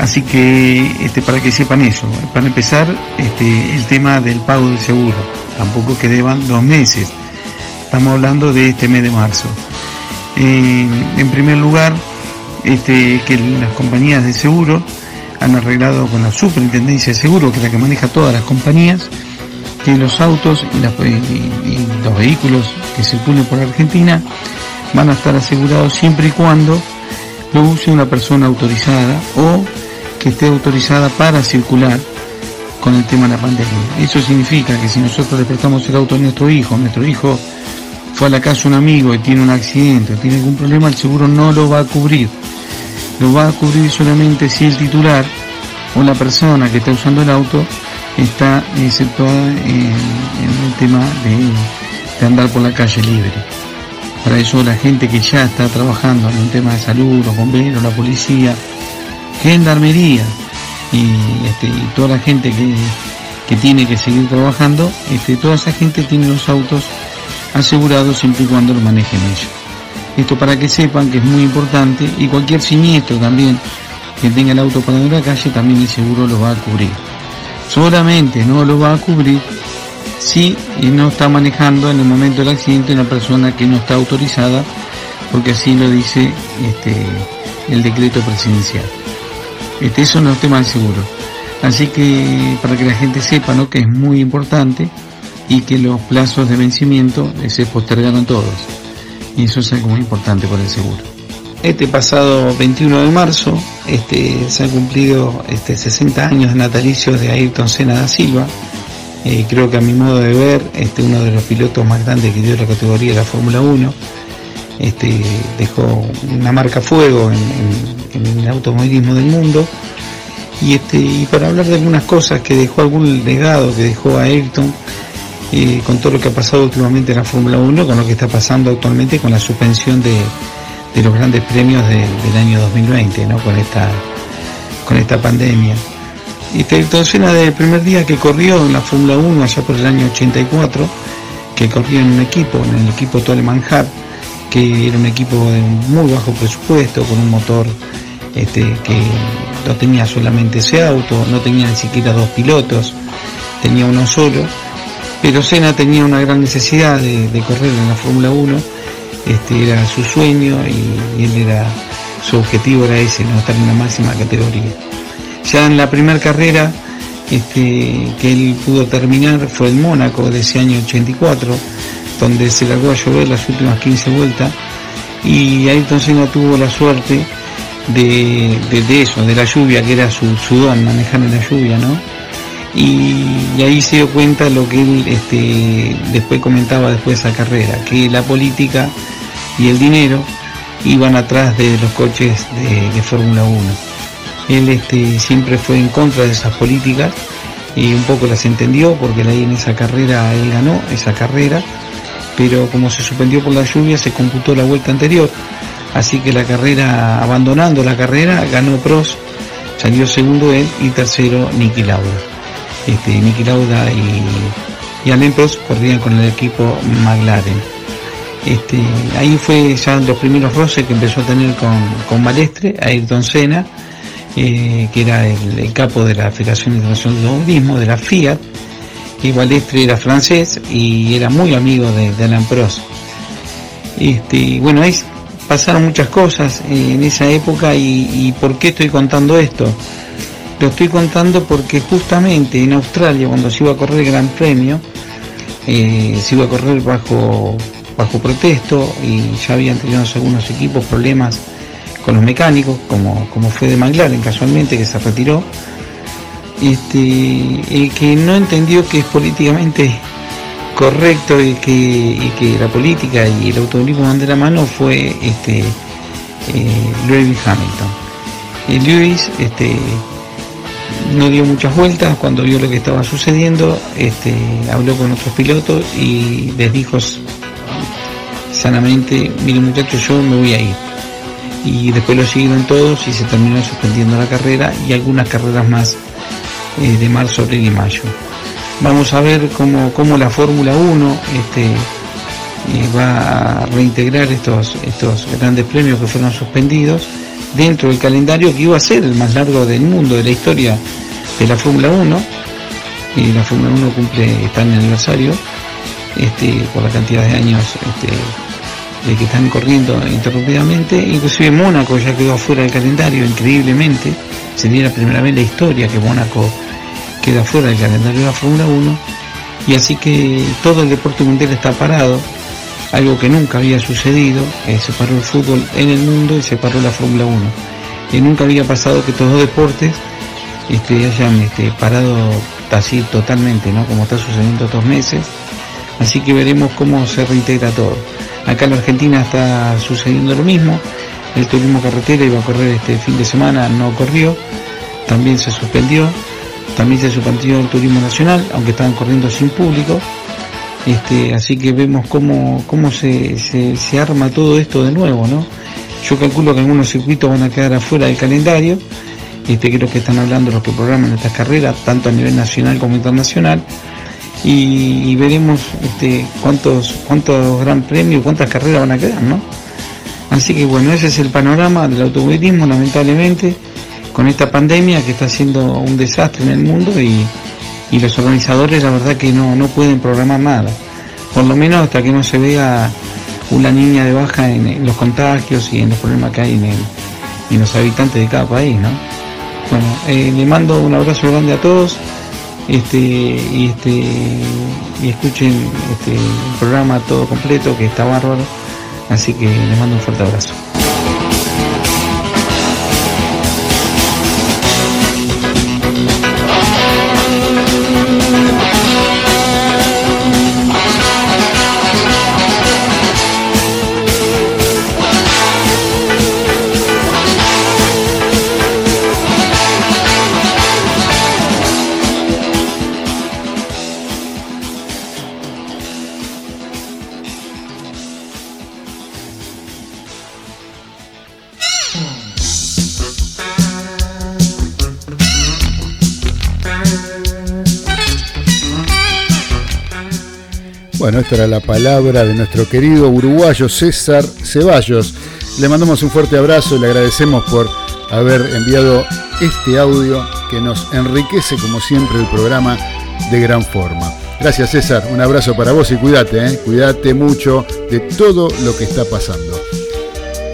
Así que este, para que sepan eso, para empezar este, el tema del pago del seguro, tampoco que deban dos meses, estamos hablando de este mes de marzo. Eh, en primer lugar, este, que las compañías de seguro han arreglado con la superintendencia de seguro, que es la que maneja todas las compañías, que los autos y, y los vehículos que circulen por Argentina van a estar asegurados siempre y cuando lo use una persona autorizada o que esté autorizada para circular con el tema de la pandemia. Eso significa que si nosotros le el auto a nuestro hijo, nuestro hijo fue a la casa un amigo y tiene un accidente, tiene algún problema, el seguro no lo va a cubrir. Lo va a cubrir solamente si el titular o la persona que está usando el auto está exceptuada en, en el tema de, de andar por la calle libre. Para eso la gente que ya está trabajando en un tema de salud, los bomberos, la policía, gendarmería y, este, y toda la gente que, que tiene que seguir trabajando, este, toda esa gente tiene los autos asegurados siempre y cuando lo manejen ellos. Esto para que sepan que es muy importante y cualquier siniestro también que tenga el auto parado en la calle también el seguro lo va a cubrir. Solamente no lo va a cubrir si no está manejando en el momento del accidente una persona que no está autorizada, porque así lo dice este, el decreto presidencial. Este, eso no es tema del seguro. Así que para que la gente sepa ¿no? que es muy importante y que los plazos de vencimiento eh, se postergaron todos. Y eso es algo muy importante para el seguro. Este pasado 21 de marzo este, se han cumplido este, 60 años de natalicio de Ayrton Senna da Silva. Eh, creo que a mi modo de ver, este, uno de los pilotos más grandes que dio la categoría de la Fórmula 1. Este, dejó una marca fuego en- en el automovilismo del mundo. Y, este, y para hablar de algunas cosas que dejó, algún legado que dejó a Ayrton, eh, con todo lo que ha pasado últimamente en la Fórmula 1, con lo que está pasando actualmente con la suspensión de, de los grandes premios de- del año 2020, ¿no? con, esta, con esta pandemia. Y Ayrton Senna desde el primer día que corrió en la Fórmula 1, allá por el año 84, que corrió en un equipo, en el equipo Toleman Hart, que era un equipo de muy bajo presupuesto, con un motor este, que no tenía solamente ese auto, no tenía ni siquiera dos pilotos, tenía uno solo, pero Senna tenía una gran necesidad de, correr en la Fórmula 1, este, era su sueño y, y él era, su objetivo era ese, no estar en la máxima categoría. Ya en la primera carrera este, que él pudo terminar fue el Mónaco de ese año 84, donde se largó a llover las últimas 15 vueltas y Ayrton Senna tuvo la suerte de, de- de eso, de la lluvia, que era su, su don, la lluvia, ¿no? Y, ahí se dio cuenta lo que él este, después comentaba después de esa carrera, que la política y el dinero iban atrás de los coches de, de Fórmula 1. Él este, siempre fue en contra de esas políticas y un poco las entendió porque ahí en esa carrera él ganó esa carrera, pero como se suspendió por la lluvia se computó la vuelta anterior, así que la carrera, abandonando la carrera, ganó Prost, salió segundo él y tercero Niki Lauda. Este, Niki Lauda y, y Alain Prost corrían con el equipo McLaren. Este, ahí fue ya los primeros roces que empezó a tener con, con Balestre, Ayrton Senna, eh, que era el, capo de la Federación Internacional de Automovilismo, de la Fiat, y Balestre era francés y era muy amigo de, de Alain Prost. Este, bueno, ahí pasaron muchas cosas eh, en esa época y, ¿por qué estoy contando esto? Lo estoy contando porque justamente en Australia, cuando se iba a correr el Gran Premio, eh, se iba a correr bajo, bajo protesto y ya habían tenido algunos equipos problemas con los mecánicos, como, como fue de McLaren casualmente, que se retiró. Este, el que no entendió que es políticamente correcto y que, y la política y el automovilismo van de la mano fue este, eh, Lewis Hamilton. Eh, Lewis este, no dio muchas vueltas cuando vio lo que estaba sucediendo, este, habló con otros pilotos y les dijo sanamente, miren muchachos, yo me voy a ir. Y después lo siguieron todos y se terminó suspendiendo la carrera y algunas carreras más eh, de marzo, abril y mayo. Vamos a ver cómo, cómo la Fórmula 1 este, eh, va a reintegrar estos, estos grandes premios que fueron suspendidos dentro del calendario que iba a ser el más largo del mundo, de la historia de la Fórmula 1. Y la Fórmula 1 cumple, está en el aniversario, este, por la cantidad de años este, de que están corriendo interrumpidamente. Inclusive Mónaco ya quedó fuera del calendario, increíblemente. Sería la primera vez en la historia que Mónaco queda fuera del calendario de la Fórmula 1. Y así que todo el deporte mundial está parado, algo que nunca había sucedido. eh, se paró el fútbol en el mundo y se paró la Fórmula 1. Y nunca había pasado que estos dos deportes este, hayan este, parado así totalmente, ¿no? Como está sucediendo estos meses. Así que veremos cómo se reintegra todo. Acá en la Argentina está sucediendo lo mismo. El turismo carretera iba a correr este fin de semana, no corrió. También se suspendió. También se suspendió el turismo nacional, aunque estaban corriendo sin público. Este, así que vemos cómo, cómo se, se, arma todo esto de nuevo, ¿no? Yo calculo que algunos circuitos van a quedar afuera del calendario. Este, creo que están hablando los que programan estas carreras, tanto a nivel nacional como internacional. Y, y veremos este, cuántos, cuántos gran premios, cuántas carreras van a quedar, ¿no? Así que bueno, ese es el panorama del automovilismo, lamentablemente, con esta pandemia que está siendo un desastre en el mundo y, y los organizadores la verdad que no, no pueden programar nada. Por lo menos hasta que no se vea una línea de baja en, en los contagios y en los problemas que hay en, el- en los habitantes de cada país, ¿no? Bueno, eh, le mando un abrazo grande a todos este, y, este, escuchen este, el programa todo completo que está bárbaro. Así que les mando un fuerte abrazo. Era la palabra de nuestro querido uruguayo César Ceballos. Le mandamos un fuerte abrazo y le agradecemos por haber enviado este audio que nos enriquece como siempre el programa de gran forma. Gracias César, un abrazo para vos y cuídate, ¿eh? cuídate mucho de todo lo que está pasando.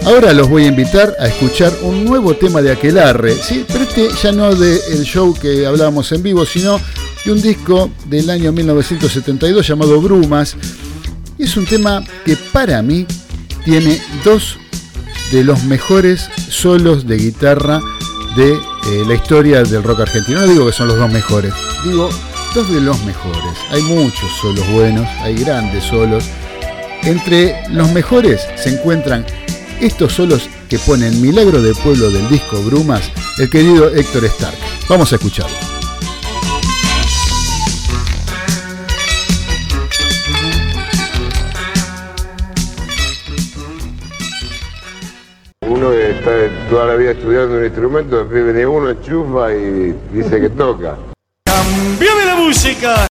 Ahora los voy a invitar a escuchar un nuevo tema de Aquelarre, ¿sí? pero este ya no del show que hablábamos en vivo, sino de un disco del año 1972 llamado Brumas. Y es un tema que para mí tiene dos de los mejores solos de guitarra de eh, la historia del rock argentino. No digo que son los dos mejores, digo dos de los mejores. Hay muchos solos buenos, hay grandes solos. Entre los mejores se encuentran estos solos que ponen Milagro del Pueblo del disco Brumas, el querido Héctor Stark. Vamos a escucharlo. Toda la vida estudiando un instrumento, después viene uno, enchufa y dice que toca. ¡Cambiame la música!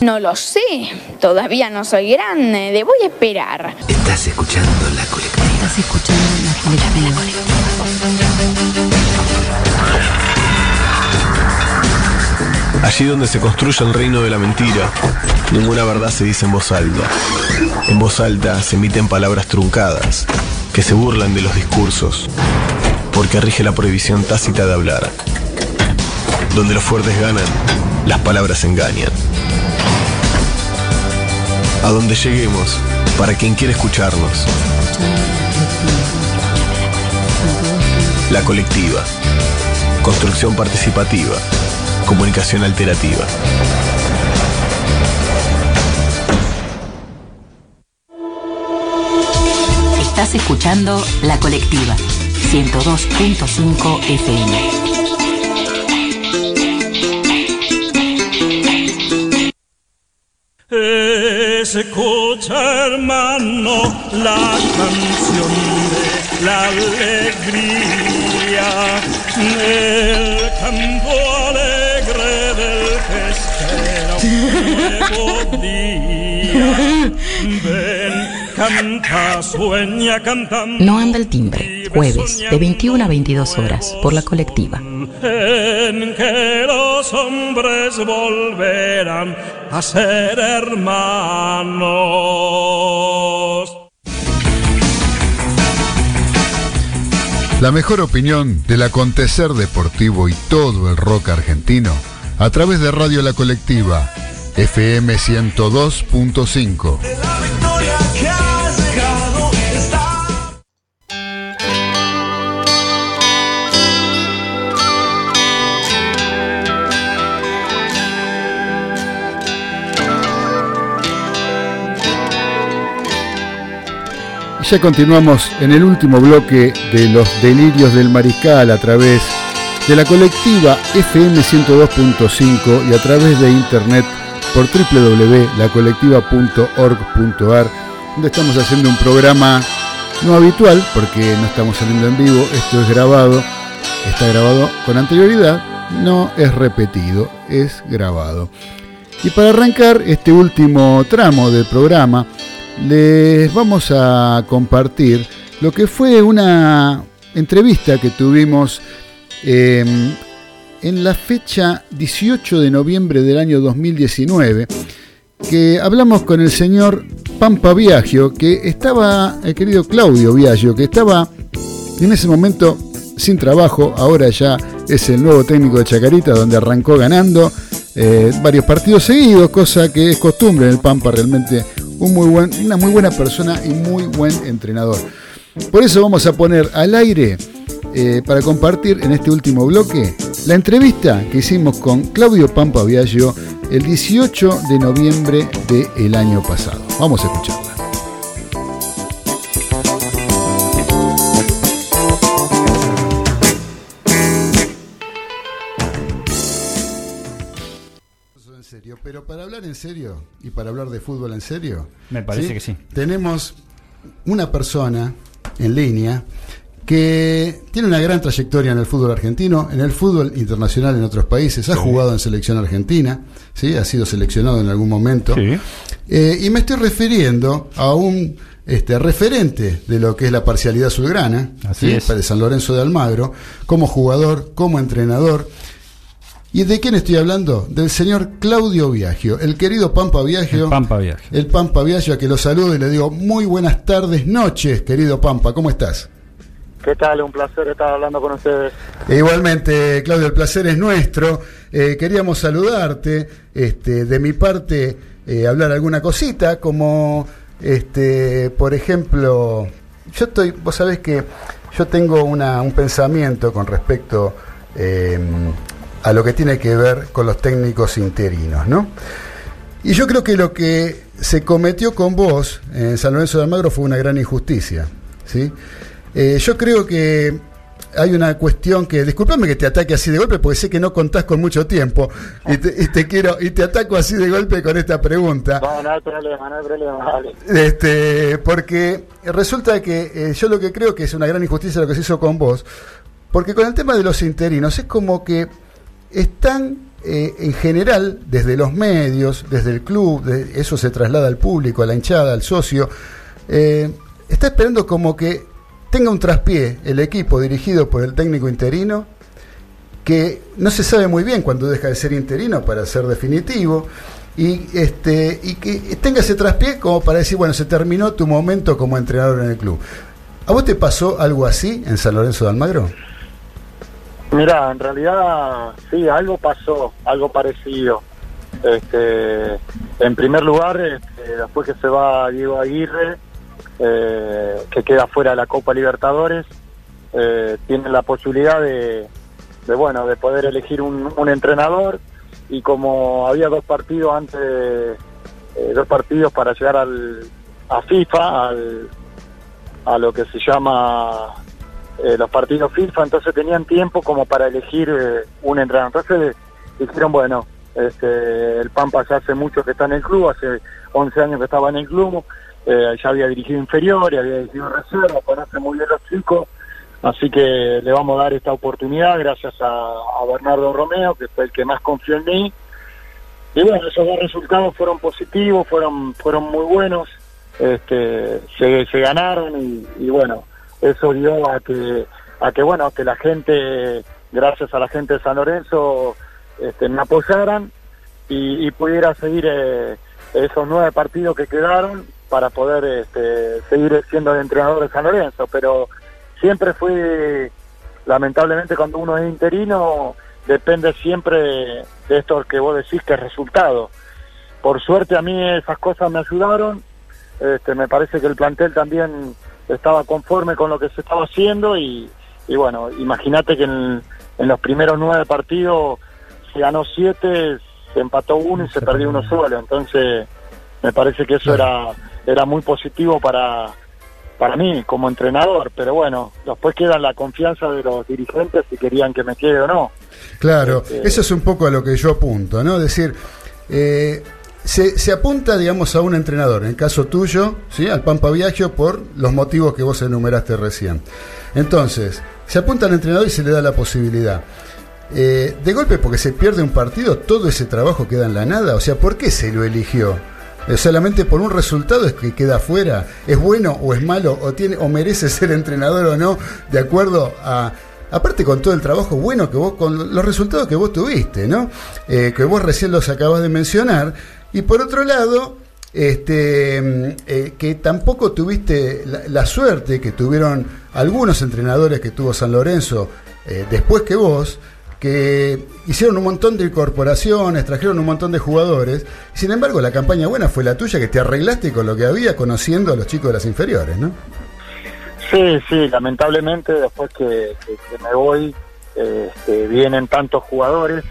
No lo sé, todavía no soy grande, debo esperar. Estás escuchando la colectiva. Estás escuchando la colectiva. Allí donde se construye el reino de la mentira, ninguna verdad se dice en voz alta. En voz alta se emiten palabras truncadas, que se burlan de los discursos, porque rige la prohibición tácita de hablar. Donde los fuertes ganan, las palabras engañan. A donde lleguemos, para quien quiera escucharnos. La colectiva. Construcción participativa. Comunicación alterativa. Estás escuchando La Colectiva, 102.5 FM. Escucha hermano la canción de la alegría el campo alegre del un nuevo día. Ven, canta, sueña, canta. No anda el timbre, jueves, de 21 a 22 horas, por La Colectiva. en que los hombres volverán a ser hermanos. La mejor opinión del acontecer deportivo y todo el rock argentino a través de Radio La Colectiva, FM 102.5. ya continuamos en el último bloque de los delirios del mariscal a través de la colectiva FM 102.5 y a través de internet por www.lacolectiva.org.ar donde estamos haciendo un programa no habitual porque no estamos saliendo en vivo, esto es grabado, está grabado con anterioridad, no es repetido. es grabado. Y para arrancar este último tramo del programa, les vamos a compartir lo que fue una entrevista que tuvimos eh, en la fecha 18 de noviembre del año 2019, que hablamos con el señor Pampa Viaggio, que estaba, el querido Claudio Viaggio, que estaba en ese momento sin trabajo, ahora ya es el nuevo técnico de Chacarita, donde arrancó ganando eh, varios partidos seguidos, cosa que es costumbre en el Pampa, realmente una muy buena persona y muy buen entrenador. Por eso vamos a poner al aire, eh, para compartir en este último bloque, la entrevista que hicimos con Claudio Pampa Viaggio el 18 de noviembre del año pasado. Vamos a escucharla. Hablar en serio y para hablar de fútbol en serio, Me parece que sí. Tenemos una persona en línea que tiene una gran trayectoria en el fútbol argentino, en el fútbol internacional en otros países, ha jugado en selección argentina, ¿sí? ha sido seleccionado en algún momento. Eh, y me estoy refiriendo a un este, referente de lo que es la parcialidad azulgrana, Así ¿sí? es. de San Lorenzo de Almagro, como jugador, como entrenador. ¿Y de quién estoy hablando? Del señor Claudio Viaggio, el querido Pampa Viaggio. El Pampa Viaggio. El Pampa Viaggio, a que lo saludo y le digo muy buenas tardes, noches, querido Pampa, ¿cómo estás? ¿Qué tal? Un placer estar hablando con ustedes. Igualmente, Claudio, el placer es nuestro. Eh, queríamos saludarte, este, de mi parte, eh, hablar alguna cosita, como, este, por ejemplo, yo estoy, vos sabés que yo tengo una, un pensamiento con respecto eh, a lo que tiene que ver con los técnicos interinos, ¿no? Y yo creo que lo que se cometió con vos en San Lorenzo de Almagro fue una gran injusticia, ¿sí? Eh, yo creo que hay una cuestión que, discúlpame que te ataque así de golpe, porque sé que no contás con mucho tiempo y te, y te quiero y te ataco así de golpe con esta pregunta. No, no hay problema, no hay problema, dale. Este, porque resulta que eh, yo lo que creo que es una gran injusticia lo que se hizo con vos, porque con el tema de los interinos es como que están eh, en general desde los medios, desde el club, de- eso se traslada al público, a la hinchada, al socio, eh, está esperando como que tenga un traspié el equipo dirigido por el técnico interino, que no se sabe muy bien cuándo deja de ser interino para ser definitivo, y, este, y que tenga ese traspié como para decir, bueno, se terminó tu momento como entrenador en el club. ¿A vos te pasó algo así en San Lorenzo de Almagro? Mira, en realidad sí, algo pasó, algo parecido. Este, en primer lugar, este, después que se va Diego Aguirre, eh, que queda fuera de la Copa Libertadores, eh, tienen la posibilidad de, de, bueno, de poder elegir un, un entrenador y como había dos partidos antes, eh, dos partidos para llegar al, a FIFA, al, a lo que se llama eh, los partidos FIFA, entonces tenían tiempo como para elegir eh, un entrenador. Entonces dijeron, bueno, este, el Pampa ya hace mucho que está en el club, hace 11 años que estaba en el club, eh, ya había dirigido inferiores, había dirigido reserva, conoce muy bien los chicos, así que le vamos a dar esta oportunidad gracias a, Bernardo Romeo, que fue el que más confió en mí. Y bueno, esos dos resultados fueron positivos, fueron, fueron muy buenos, este, se, se ganaron y, y bueno, eso dio a que, a que bueno, que la gente, gracias a la gente de San Lorenzo, este, me apoyaran y, y pudiera seguir eh, esos nueve partidos que quedaron para poder este, seguir siendo el entrenador de San Lorenzo. Pero siempre fui, lamentablemente cuando uno es interino, depende siempre de esto que vos decís que es resultado. Por suerte a mí esas cosas me ayudaron, este, me parece que el plantel también estaba conforme con lo que se estaba haciendo y, y bueno, imagínate que en, en los primeros nueve partidos se ganó siete, se empató uno y se perdió uno solo, entonces me parece que eso era, era muy positivo para, para mí como entrenador, pero bueno, después queda la confianza de los dirigentes si querían que me quede o no. Claro, Este- eso es un poco a lo que yo apunto, ¿no? Es decir, eh, se, se apunta, digamos, a un entrenador, en el caso tuyo, ¿sí? al Pampa Viaggio, por los motivos que vos enumeraste recién. Entonces, se apunta al entrenador y se le da la posibilidad. eh, de golpe porque se pierde un partido, todo ese trabajo queda en la nada. O sea, ¿por qué se lo eligió? Eh, solamente por un resultado es que queda fuera. ¿Es bueno o es malo? ¿O, tiene, o merece ser entrenador o no? De acuerdo a. Aparte con todo el trabajo bueno que vos, con los resultados que vos tuviste, ¿no? Eh, que vos recién los acabas de mencionar. Y por otro lado, este, mm, eh, que tampoco tuviste la, suerte que tuvieron algunos entrenadores que tuvo San Lorenzo eh, después que vos, que hicieron un montón de incorporaciones, trajeron un montón de jugadores. Sin embargo, la campaña buena fue la tuya, que te arreglaste con lo que había, conociendo a los chicos de las inferiores, ¿no? Sí, sí, lamentablemente después que, que- que me voy eh, este, vienen tantos jugadores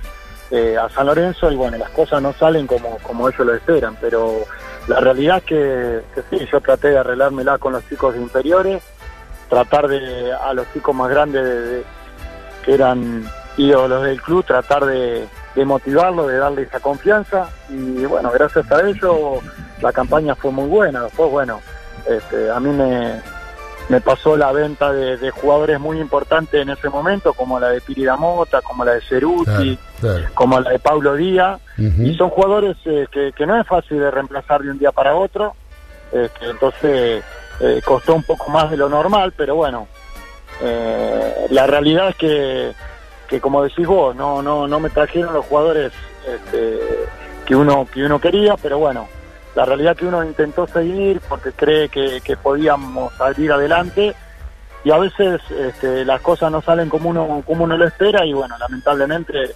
eh, a San Lorenzo y bueno, las cosas no salen como, como ellos lo esperan, pero la realidad es que, sí, yo traté de arreglármela con los chicos inferiores, tratar de a los chicos más grandes de- de- que eran ídolos del club, tratar de, de motivarlos, de darle esa confianza y bueno, gracias a ello la campaña fue muy buena, después bueno, este, a mí me, me pasó la venta de, de jugadores muy importantes en ese momento, como la de Piri Mota, como la de Ceruti, como la de Pablo Díaz, y son jugadores eh, que, que no es fácil de reemplazar de un día para otro, este, entonces eh, costó un poco más de lo normal, pero bueno, eh, la realidad es que, que como decís vos, no, no, no me trajeron los jugadores este, que uno que uno quería, pero bueno, la realidad que uno intentó seguir porque cree que, podíamos salir adelante y a veces este, las cosas no salen como uno como uno lo espera y bueno, lamentablemente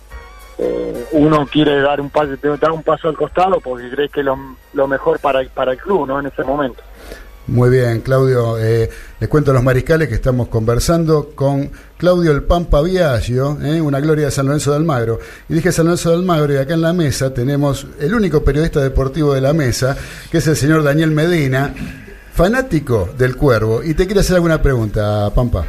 eh, uno quiere dar un paso dar un paso al costado porque cree que es lo, lo mejor para, para el club, ¿no? En ese momento. Muy bien, Claudio. Eh, les cuento a los mariscales que estamos conversando con Claudio El Pampa Viaggio, eh, una gloria de San Lorenzo de Almagro. Y dije San Lorenzo de Almagro y acá en la mesa tenemos el único periodista deportivo de la mesa, que es el señor Daniel Medina, fanático del Cuervo. Y te quiero hacer alguna pregunta, Pampa.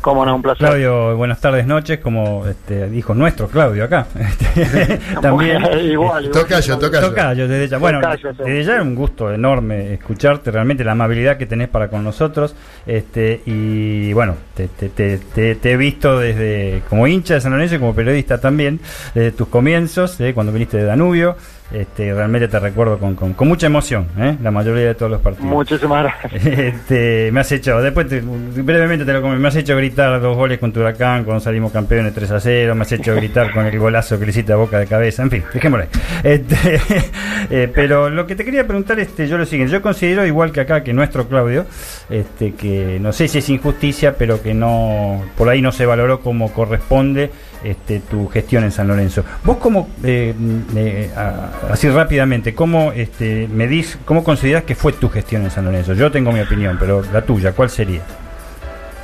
Cómo no, un placer. Claudio, buenas tardes, noches, como este, dijo nuestro Claudio acá. Este, también. igual, igual. Tocayo, tocayo. Tocayo, desde ya. Bueno, Tocayo, sí. desde ya es un gusto enorme escucharte, realmente la amabilidad que tenés para con nosotros. Este, y bueno, te, te- te- te- te he visto desde como hincha de San Lorenzo y como periodista también, desde tus comienzos, eh, cuando viniste de Danubio. Este, realmente te recuerdo con, con- con mucha emoción, eh, la mayoría de todos los partidos. Muchísimas gracias. Este, me has hecho, después te- brevemente te lo comento, me has hecho gritar dos goles contra Huracán cuando salimos campeones 3 a 0, me has hecho gritar con el golazo que le hiciste a boca de cabeza, en fin, dejémoslo ahí. Este, eh, pero lo que te quería preguntar, este, yo lo siguiente, yo considero igual que acá que nuestro Claudio, este, que no sé si es injusticia, pero que no, por ahí no se valoró como corresponde este, tu gestión en San Lorenzo. Vos como, eh, eh, a- así rápidamente, ¿cómo este, medís, cómo considerás que fue tu gestión en San Lorenzo? Yo tengo mi opinión, pero la tuya, ¿cuál sería?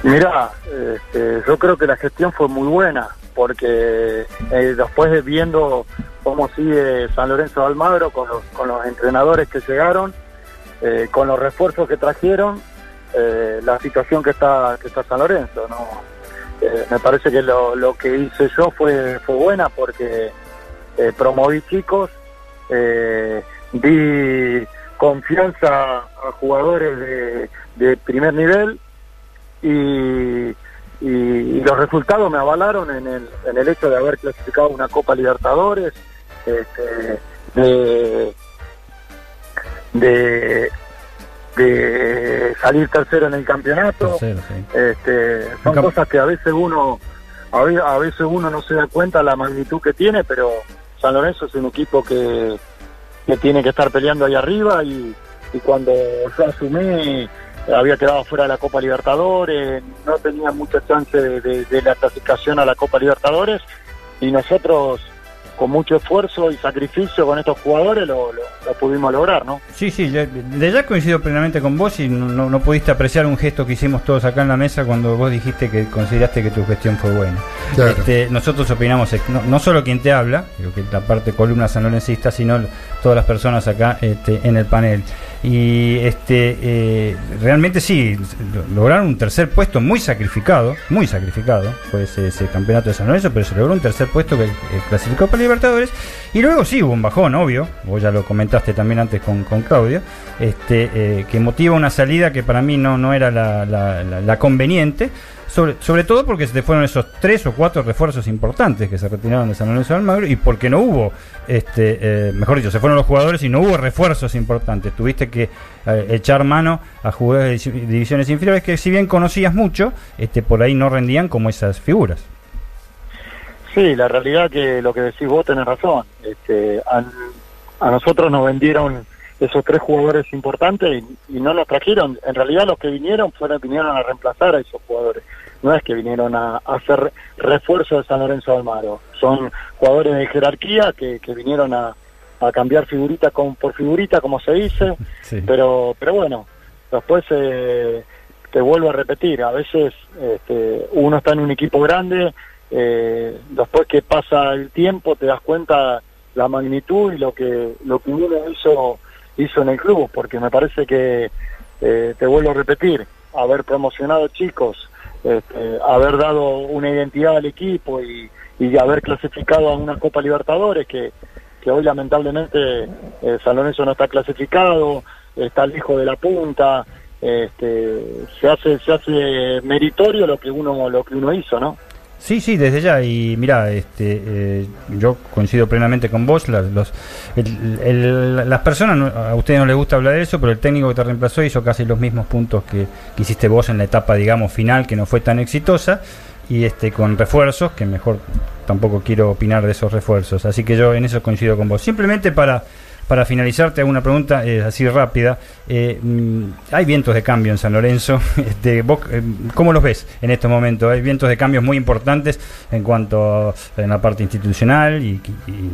Mira, este, yo creo que la gestión fue muy buena, porque eh, después de viendo cómo sigue San Lorenzo de Almagro con los, con los entrenadores que llegaron, eh, con los refuerzos que trajeron, eh, la situación que está que está San Lorenzo, ¿no? Eh, me parece que lo, lo que hice yo fue fue buena porque eh, promoví chicos, eh, di confianza a jugadores de, primer nivel y, los resultados me avalaron en el, en el hecho de haber clasificado una Copa Libertadores, este, de, de salir tercero en el campeonato. Tercero, sí. Este, son Nunca- cosas que a veces uno a ve- a veces uno no se da cuenta la magnitud que tiene, pero San Lorenzo es un equipo que, que tiene que estar peleando ahí arriba y, y cuando yo asumí había quedado fuera de la Copa Libertadores, no tenía mucha chance de, de- de la clasificación a la Copa Libertadores y nosotros con mucho esfuerzo y sacrificio con estos jugadores lo, lo- lo pudimos lograr, ¿no? Sí, sí, de ya coincido plenamente con vos y no, no- no pudiste apreciar un gesto que hicimos todos acá en la mesa cuando vos dijiste que consideraste que tu gestión fue buena. Claro. Este, nosotros opinamos, no, no solo quien te habla, que la parte columna sanlorencista, sino todas las personas acá este, en el panel. Y este eh, realmente sí, lo- lograron un tercer puesto muy sacrificado, muy sacrificado, fue ese, ese campeonato de San Lorenzo, pero se logró un tercer puesto que eh, clasificó para Libertadores. Y luego sí hubo un bajón, obvio, vos ya lo comentaste también antes con, con Claudio, este, eh, que motiva una salida que para mí no, no era la, la- la- la conveniente, Sobre, todo porque se te fueron esos tres o cuatro refuerzos importantes que se retiraron de San Lorenzo de Almagro y porque no hubo, este, eh, mejor dicho, se fueron los jugadores y no hubo refuerzos importantes. Tuviste que eh, echar mano a jugadores de divi- divisiones inferiores que si bien conocías mucho, este, por ahí no rendían como esas figuras. Sí, la realidad que lo que decís vos tenés razón. Este, a, a nosotros nos vendieron esos tres jugadores importantes y, y no nos trajeron. En realidad los que vinieron fueron vinieron a reemplazar a esos jugadores. No es que vinieron a, a hacer refuerzo de San Lorenzo de Almagro. Son jugadores de jerarquía que, que vinieron a, a cambiar figurita con, por figurita, como se dice. Pero, pero bueno, después eh, te vuelvo a repetir, a veces este, uno está en un equipo grande, eh, después que pasa el tiempo te das cuenta la magnitud y lo que lo que uno hizo hizo en el club, porque me parece que eh, te vuelvo a repetir, haber promocionado chicos, este, haber dado una identidad al equipo y, y haber clasificado a una Copa Libertadores que, que hoy lamentablemente eh, San Lorenzo no está clasificado, está lejos de la punta, este, se hace se hace meritorio lo que uno lo que uno hizo, ¿no? Sí, sí, desde ya. Y mira, este, eh, yo coincido plenamente con vos. Las, los, el- las personas, a ustedes no les gusta hablar de eso, pero el técnico que te reemplazó hizo casi los mismos puntos que, que hiciste vos en la etapa, digamos, final, que no fue tan exitosa. Y este, con refuerzos, que mejor tampoco quiero opinar de esos refuerzos. Así que yo en eso coincido con vos. Simplemente para, para finalizar, te hago una pregunta eh, así rápida. Eh, mm, hay vientos de cambio en San Lorenzo. Este, vos, eh, ¿Cómo los ves en estos momentos? Hay vientos de cambios muy importantes en cuanto a, en la parte institucional y,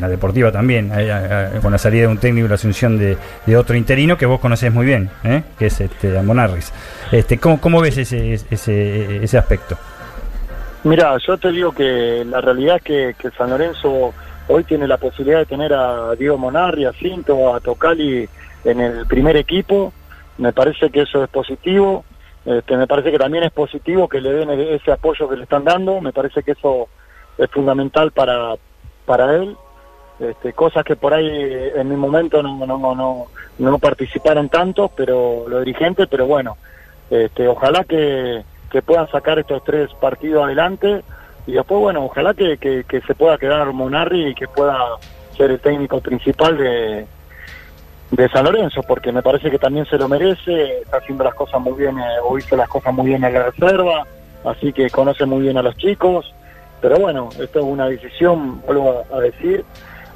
la deportiva también, Hay- hay- con la salida de un técnico y la asunción de, otro interino que vos conocés muy bien, ¿eh? que es este, Monarris. Este, ¿cómo, ¿Cómo ves ese, ese, ese aspecto? Mira, yo te digo que la realidad es que, que San Lorenzo hoy tiene la posibilidad de tener a Diego Monarri, a Cinto, a Tocali en el primer equipo. Me parece que eso es positivo. Este, me parece que también es positivo que le den ese apoyo que le están dando. Me parece que eso es fundamental para, para él. Este, cosas que por ahí en mi momento no, no, no, no, no participaron tanto, pero los dirigentes, pero bueno, este, ojalá que, que puedan sacar estos tres partidos adelante y después, bueno, ojalá que, que, se pueda quedar Monarri y que pueda ser el técnico principal de, de San Lorenzo, porque me parece que también se lo merece, está haciendo las cosas muy bien, eh, o hizo las cosas muy bien en la reserva, así que conoce muy bien a los chicos, pero bueno, esto es una decisión, vuelvo a, a decir,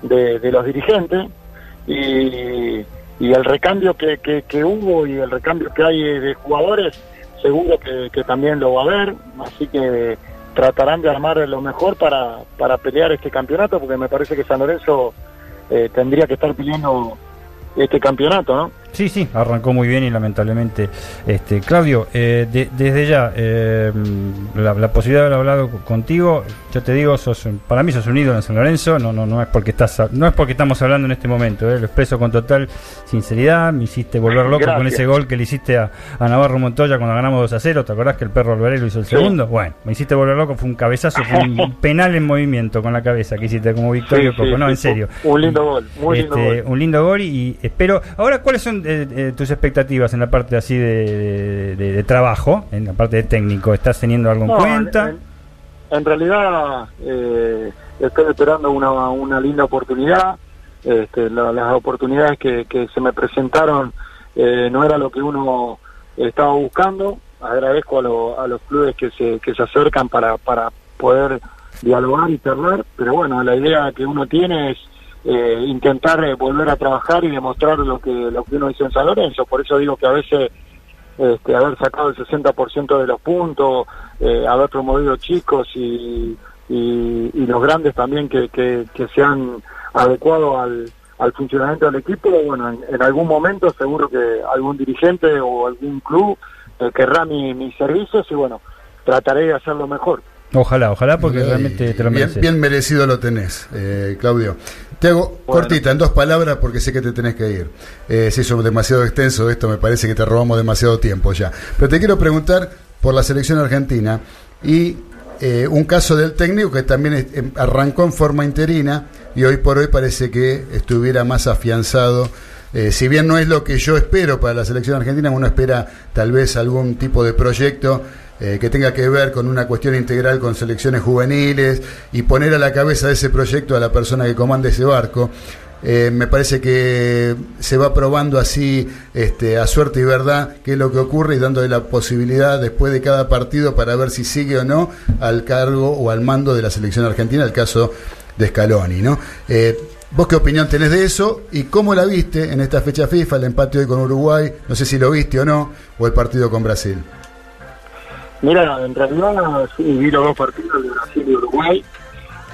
de, de los dirigentes. Y, y el recambio que, que, que hubo y el recambio que hay de jugadores, seguro que, que también lo va a haber, así que tratarán de armar lo mejor para, para pelear este campeonato, porque me parece que San Lorenzo eh, tendría que estar pidiendo este campeonato, ¿no? Sí, sí, arrancó muy bien y lamentablemente, este, Claudio, eh, de- desde ya, eh, la, la posibilidad de haber hablado co- contigo, yo te digo, sos, un- para mí sos un ídolo en San Lorenzo, no, no, no es porque estás, no es porque estamos hablando en este momento, eh, lo expreso con total sinceridad, me hiciste volver loco con ese gol que le hiciste a, a Navarro Montoya cuando ganamos 2 a 0, ¿te acordás que el perro Alvarelo hizo el Sí. segundo? Bueno, me hiciste volver loco, fue un cabezazo, fue un penal en movimiento con la cabeza que hiciste como Victorio Sí, Coco, sí, no, en serio. Un lindo gol, muy lindo Este, gol. un lindo gol y, y espero. Ahora, ¿cuáles son eh, eh, tus expectativas en la parte así de, de- de trabajo, en la parte de técnico? ¿Estás teniendo algo en cuenta? En, en realidad eh, estoy esperando una, una linda oportunidad. Este, la- las oportunidades que, que se me presentaron eh, no era lo que uno estaba buscando. Agradezco a, lo- a los clubes que se, que se acercan para, para poder dialogar y charlar, pero bueno, la idea que uno tiene es eh, intentar eh, volver a trabajar y demostrar lo que, lo que uno hizo en San Lorenzo. Por eso digo que a veces este, haber sacado el 60% de los puntos, eh, haber promovido chicos y, y, y los grandes también que, que, que se han adecuado al, al funcionamiento del equipo, bueno, en, en algún momento seguro que algún dirigente o algún club eh, querrá mi- mis servicios y bueno, trataré de hacerlo mejor. Ojalá, ojalá, porque realmente te lo bien, mereces. bien merecido lo tenés, eh, Claudio. Te hago cortita, en dos palabras, porque sé que te tenés que ir. Eh, se hizo demasiado extenso esto, me parece que te robamos demasiado tiempo ya. Pero te quiero preguntar por la selección argentina y eh, un caso del técnico que también em, arrancó en forma interina y hoy por hoy parece que estuviera más afianzado. Eh, si bien no es lo que yo espero para la selección argentina, uno espera tal vez algún tipo de proyecto eh, que tenga que ver con una cuestión integral con selecciones juveniles y poner a la cabeza de ese proyecto a la persona que comanda ese barco. Eh, me parece que se va probando así este, a suerte y verdad qué es lo que ocurre y dándole la posibilidad después de cada partido para ver si sigue o no al cargo o al mando de la selección argentina, el caso de Scaloni. ¿no? Eh, ¿Vos qué opinión tenés de eso y cómo la viste en esta fecha FIFA, el empate hoy con Uruguay? No sé si lo viste o no, o el partido con Brasil. Mira, en realidad sí, vi los dos partidos de Brasil y Uruguay.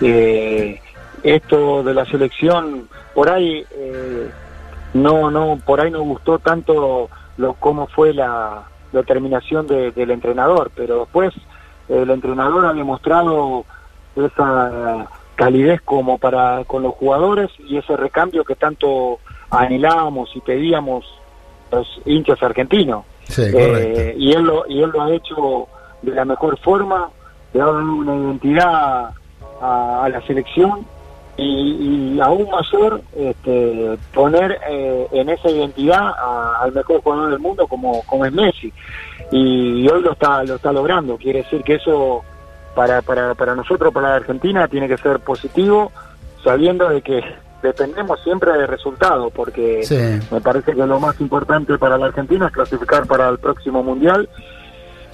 Eh, esto de la selección, por ahí eh, no, no, por ahí no gustó tanto lo cómo fue la determinación de- del entrenador, pero después el entrenador ha demostrado esa calidez como para con los jugadores y ese recambio que tanto anhelábamos y pedíamos los hinchas argentinos. Sí, Eh, y él lo y él lo ha hecho de la mejor forma, le ha dado una identidad a, a la selección y, y aún mayor este, poner eh, en esa identidad a- al mejor jugador del mundo como, como es Messi. Y, hoy lo está lo está logrando. Quiere decir que eso para, para, para nosotros para la Argentina tiene que ser positivo sabiendo de que dependemos siempre de resultados porque Sí. me parece que lo más importante para la Argentina es clasificar para el próximo mundial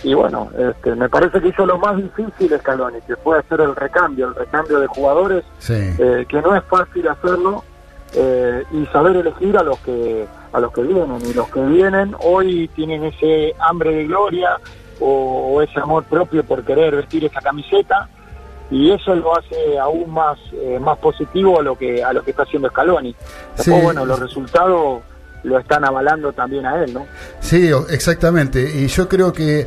y bueno, este, me parece que hizo lo más difícil Scaloni, que fue hacer el recambio, el recambio de jugadores, Sí. eh, que no es fácil hacerlo eh, y saber elegir a los que a los que vienen y los que vienen hoy tienen ese hambre de gloria o, o ese amor propio por querer vestir esa camiseta y eso lo hace aún más eh, más positivo a lo que a lo que está haciendo Scaloni. Después, Sí. bueno, los resultados lo están avalando también a él, ¿no? Sí, exactamente. Y yo creo que eh,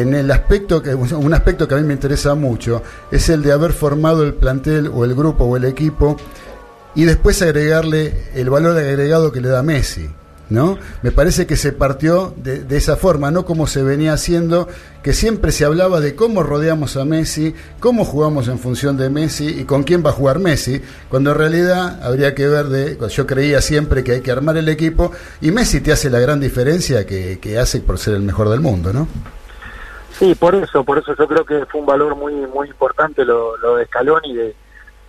en el aspecto que un aspecto que a mí me interesa mucho es el de haber formado el plantel o el grupo o el equipo y después agregarle el valor agregado que le da Messi. ¿No? Me parece que se partió de, de esa forma, no como se venía haciendo, que siempre se hablaba de cómo rodeamos a Messi, cómo jugamos en función de Messi y con quién va a jugar Messi, cuando en realidad habría que ver de, yo creía siempre que hay que armar el equipo y Messi te hace la gran diferencia que, que hace por ser el mejor del mundo, ¿no? Sí, por eso, por eso yo creo que fue un valor muy muy importante lo, lo de Scaloni, de,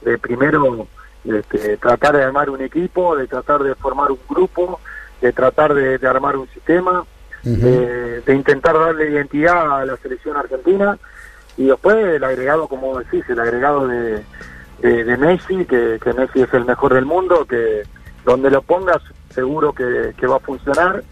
de primero este, tratar de armar un equipo, de tratar de formar un grupo, de tratar de, de armar un sistema, de, de intentar darle identidad a la selección argentina y después el agregado, como decís, el agregado de, de, de Messi, que, que Messi es el mejor del mundo, que donde lo pongas seguro que, que va a funcionar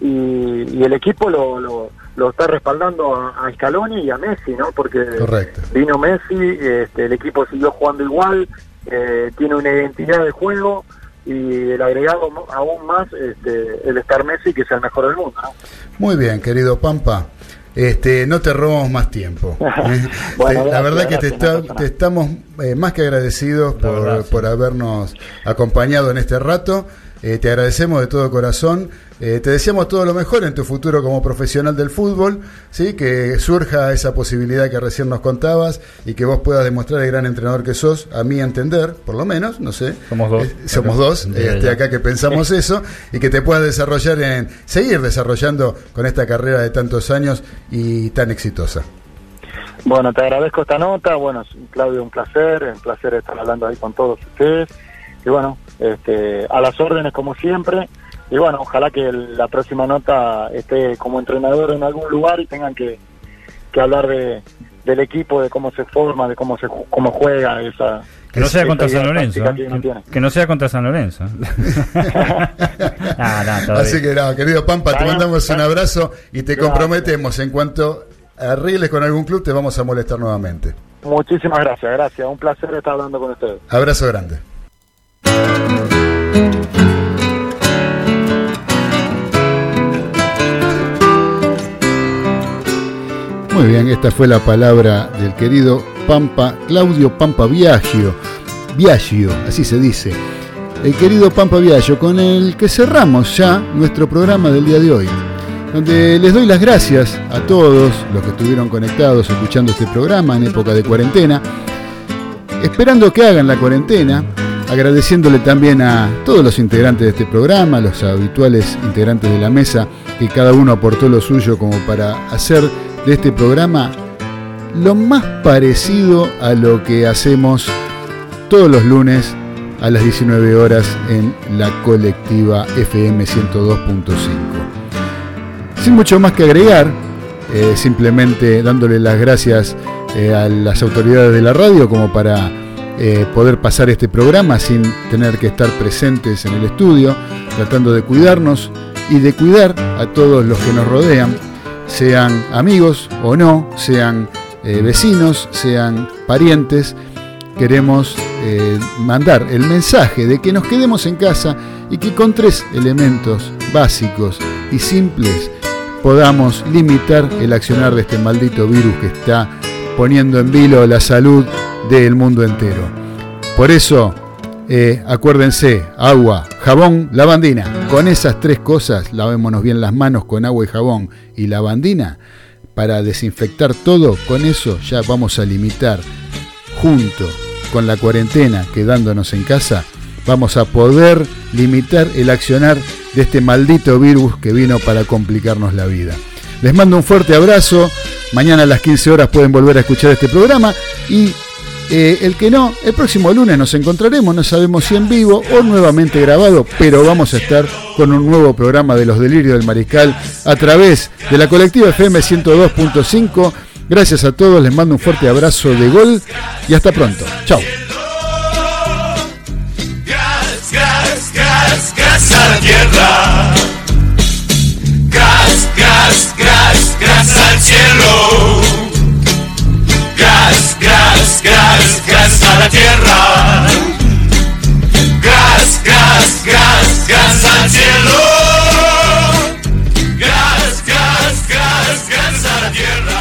y, y el equipo lo, lo, lo está respaldando a, a Scaloni y a Messi, ¿no? Porque Correcto. vino Messi, este, el equipo siguió jugando igual, eh, tiene una identidad de juego y el agregado aún más este, el estar Messi, que es el mejor del mundo, ¿no? Muy bien, querido Pampa. Este, no te robamos más tiempo. ¿eh? Bueno, Te- la gracias, verdad que te, gracias, está- te estamos eh, más que agradecidos por, verdad, sí. por habernos acompañado en este rato. Eh, te agradecemos de todo corazón. Eh, te deseamos todo lo mejor en tu futuro como profesional del fútbol, ¿sí? que surja esa posibilidad que recién nos contabas y que vos puedas demostrar el gran entrenador que sos, a mi entender, por lo menos, no sé. Somos dos. Eh, somos Acá. dos, este, acá que pensamos eso, y que te puedas desarrollar en, seguir desarrollando con esta carrera de tantos años y tan exitosa. Bueno, te agradezco esta nota. Bueno, Claudio, un placer. Un placer estar hablando ahí con todos ustedes. Y bueno, este, a las órdenes como siempre. Y bueno, ojalá que el- la próxima nota esté como entrenador en algún lugar y tengan que, que hablar de, del equipo, de cómo se forma, de cómo se ju- cómo juega esa. Que no sea contra San Lorenzo. ¿eh? que no sea contra San Lorenzo. Todo Así que no, querido Pampa, te mandamos un abrazo y te comprometemos en cuanto arregles con algún club, te vamos a molestar nuevamente. Muchísimas gracias, gracias. Un placer estar hablando con ustedes. Abrazo grande. Muy bien, esta fue la palabra del querido Pampa, Claudio Pampa Viaggio, Viaggio, así se dice. El querido Pampa Viaggio, con el que cerramos ya nuestro programa del día de hoy, donde les doy las gracias a todos los que estuvieron conectados escuchando este programa en época de cuarentena, esperando que hagan la cuarentena, agradeciéndole también a todos los integrantes de este programa, los habituales integrantes de la mesa, que cada uno aportó lo suyo como para hacer de este programa lo más parecido a lo que hacemos todos los lunes a las 19 horas en la colectiva FM 102.5. Sin mucho más que agregar, eh, simplemente dándole las gracias eh, a las autoridades de la radio como para eh, poder pasar este programa sin tener que estar presentes en el estudio, tratando de cuidarnos y de cuidar a todos los que nos rodean, sean amigos o no, sean vecinos, sean parientes. Queremos mandar el mensaje de que nos quedemos en casa y que con tres elementos básicos y simples podamos limitar el accionar de este maldito virus que está poniendo en vilo la salud del mundo entero. Por eso, eh, acuérdense, agua, jabón, lavandina. Con esas tres cosas, lavémonos bien las manos con agua y jabón y lavandina. Para desinfectar todo, con eso ya vamos a limitar, junto con la cuarentena, quedándonos en casa, vamos a poder limitar el accionar de este maldito virus que vino para complicarnos la vida. Les mando un fuerte abrazo. Mañana a las 15 horas pueden volver a escuchar este programa. Y eh, el que no, el próximo lunes nos encontraremos. No sabemos si en vivo o nuevamente grabado, pero vamos a estar con un nuevo programa de Los Delirios del Mariscal a través de la colectiva FM 102.5. Gracias a todos, les mando un fuerte abrazo de gol y hasta pronto. Chao. gas al cielo, gas, gas, gas, gas a la tierra.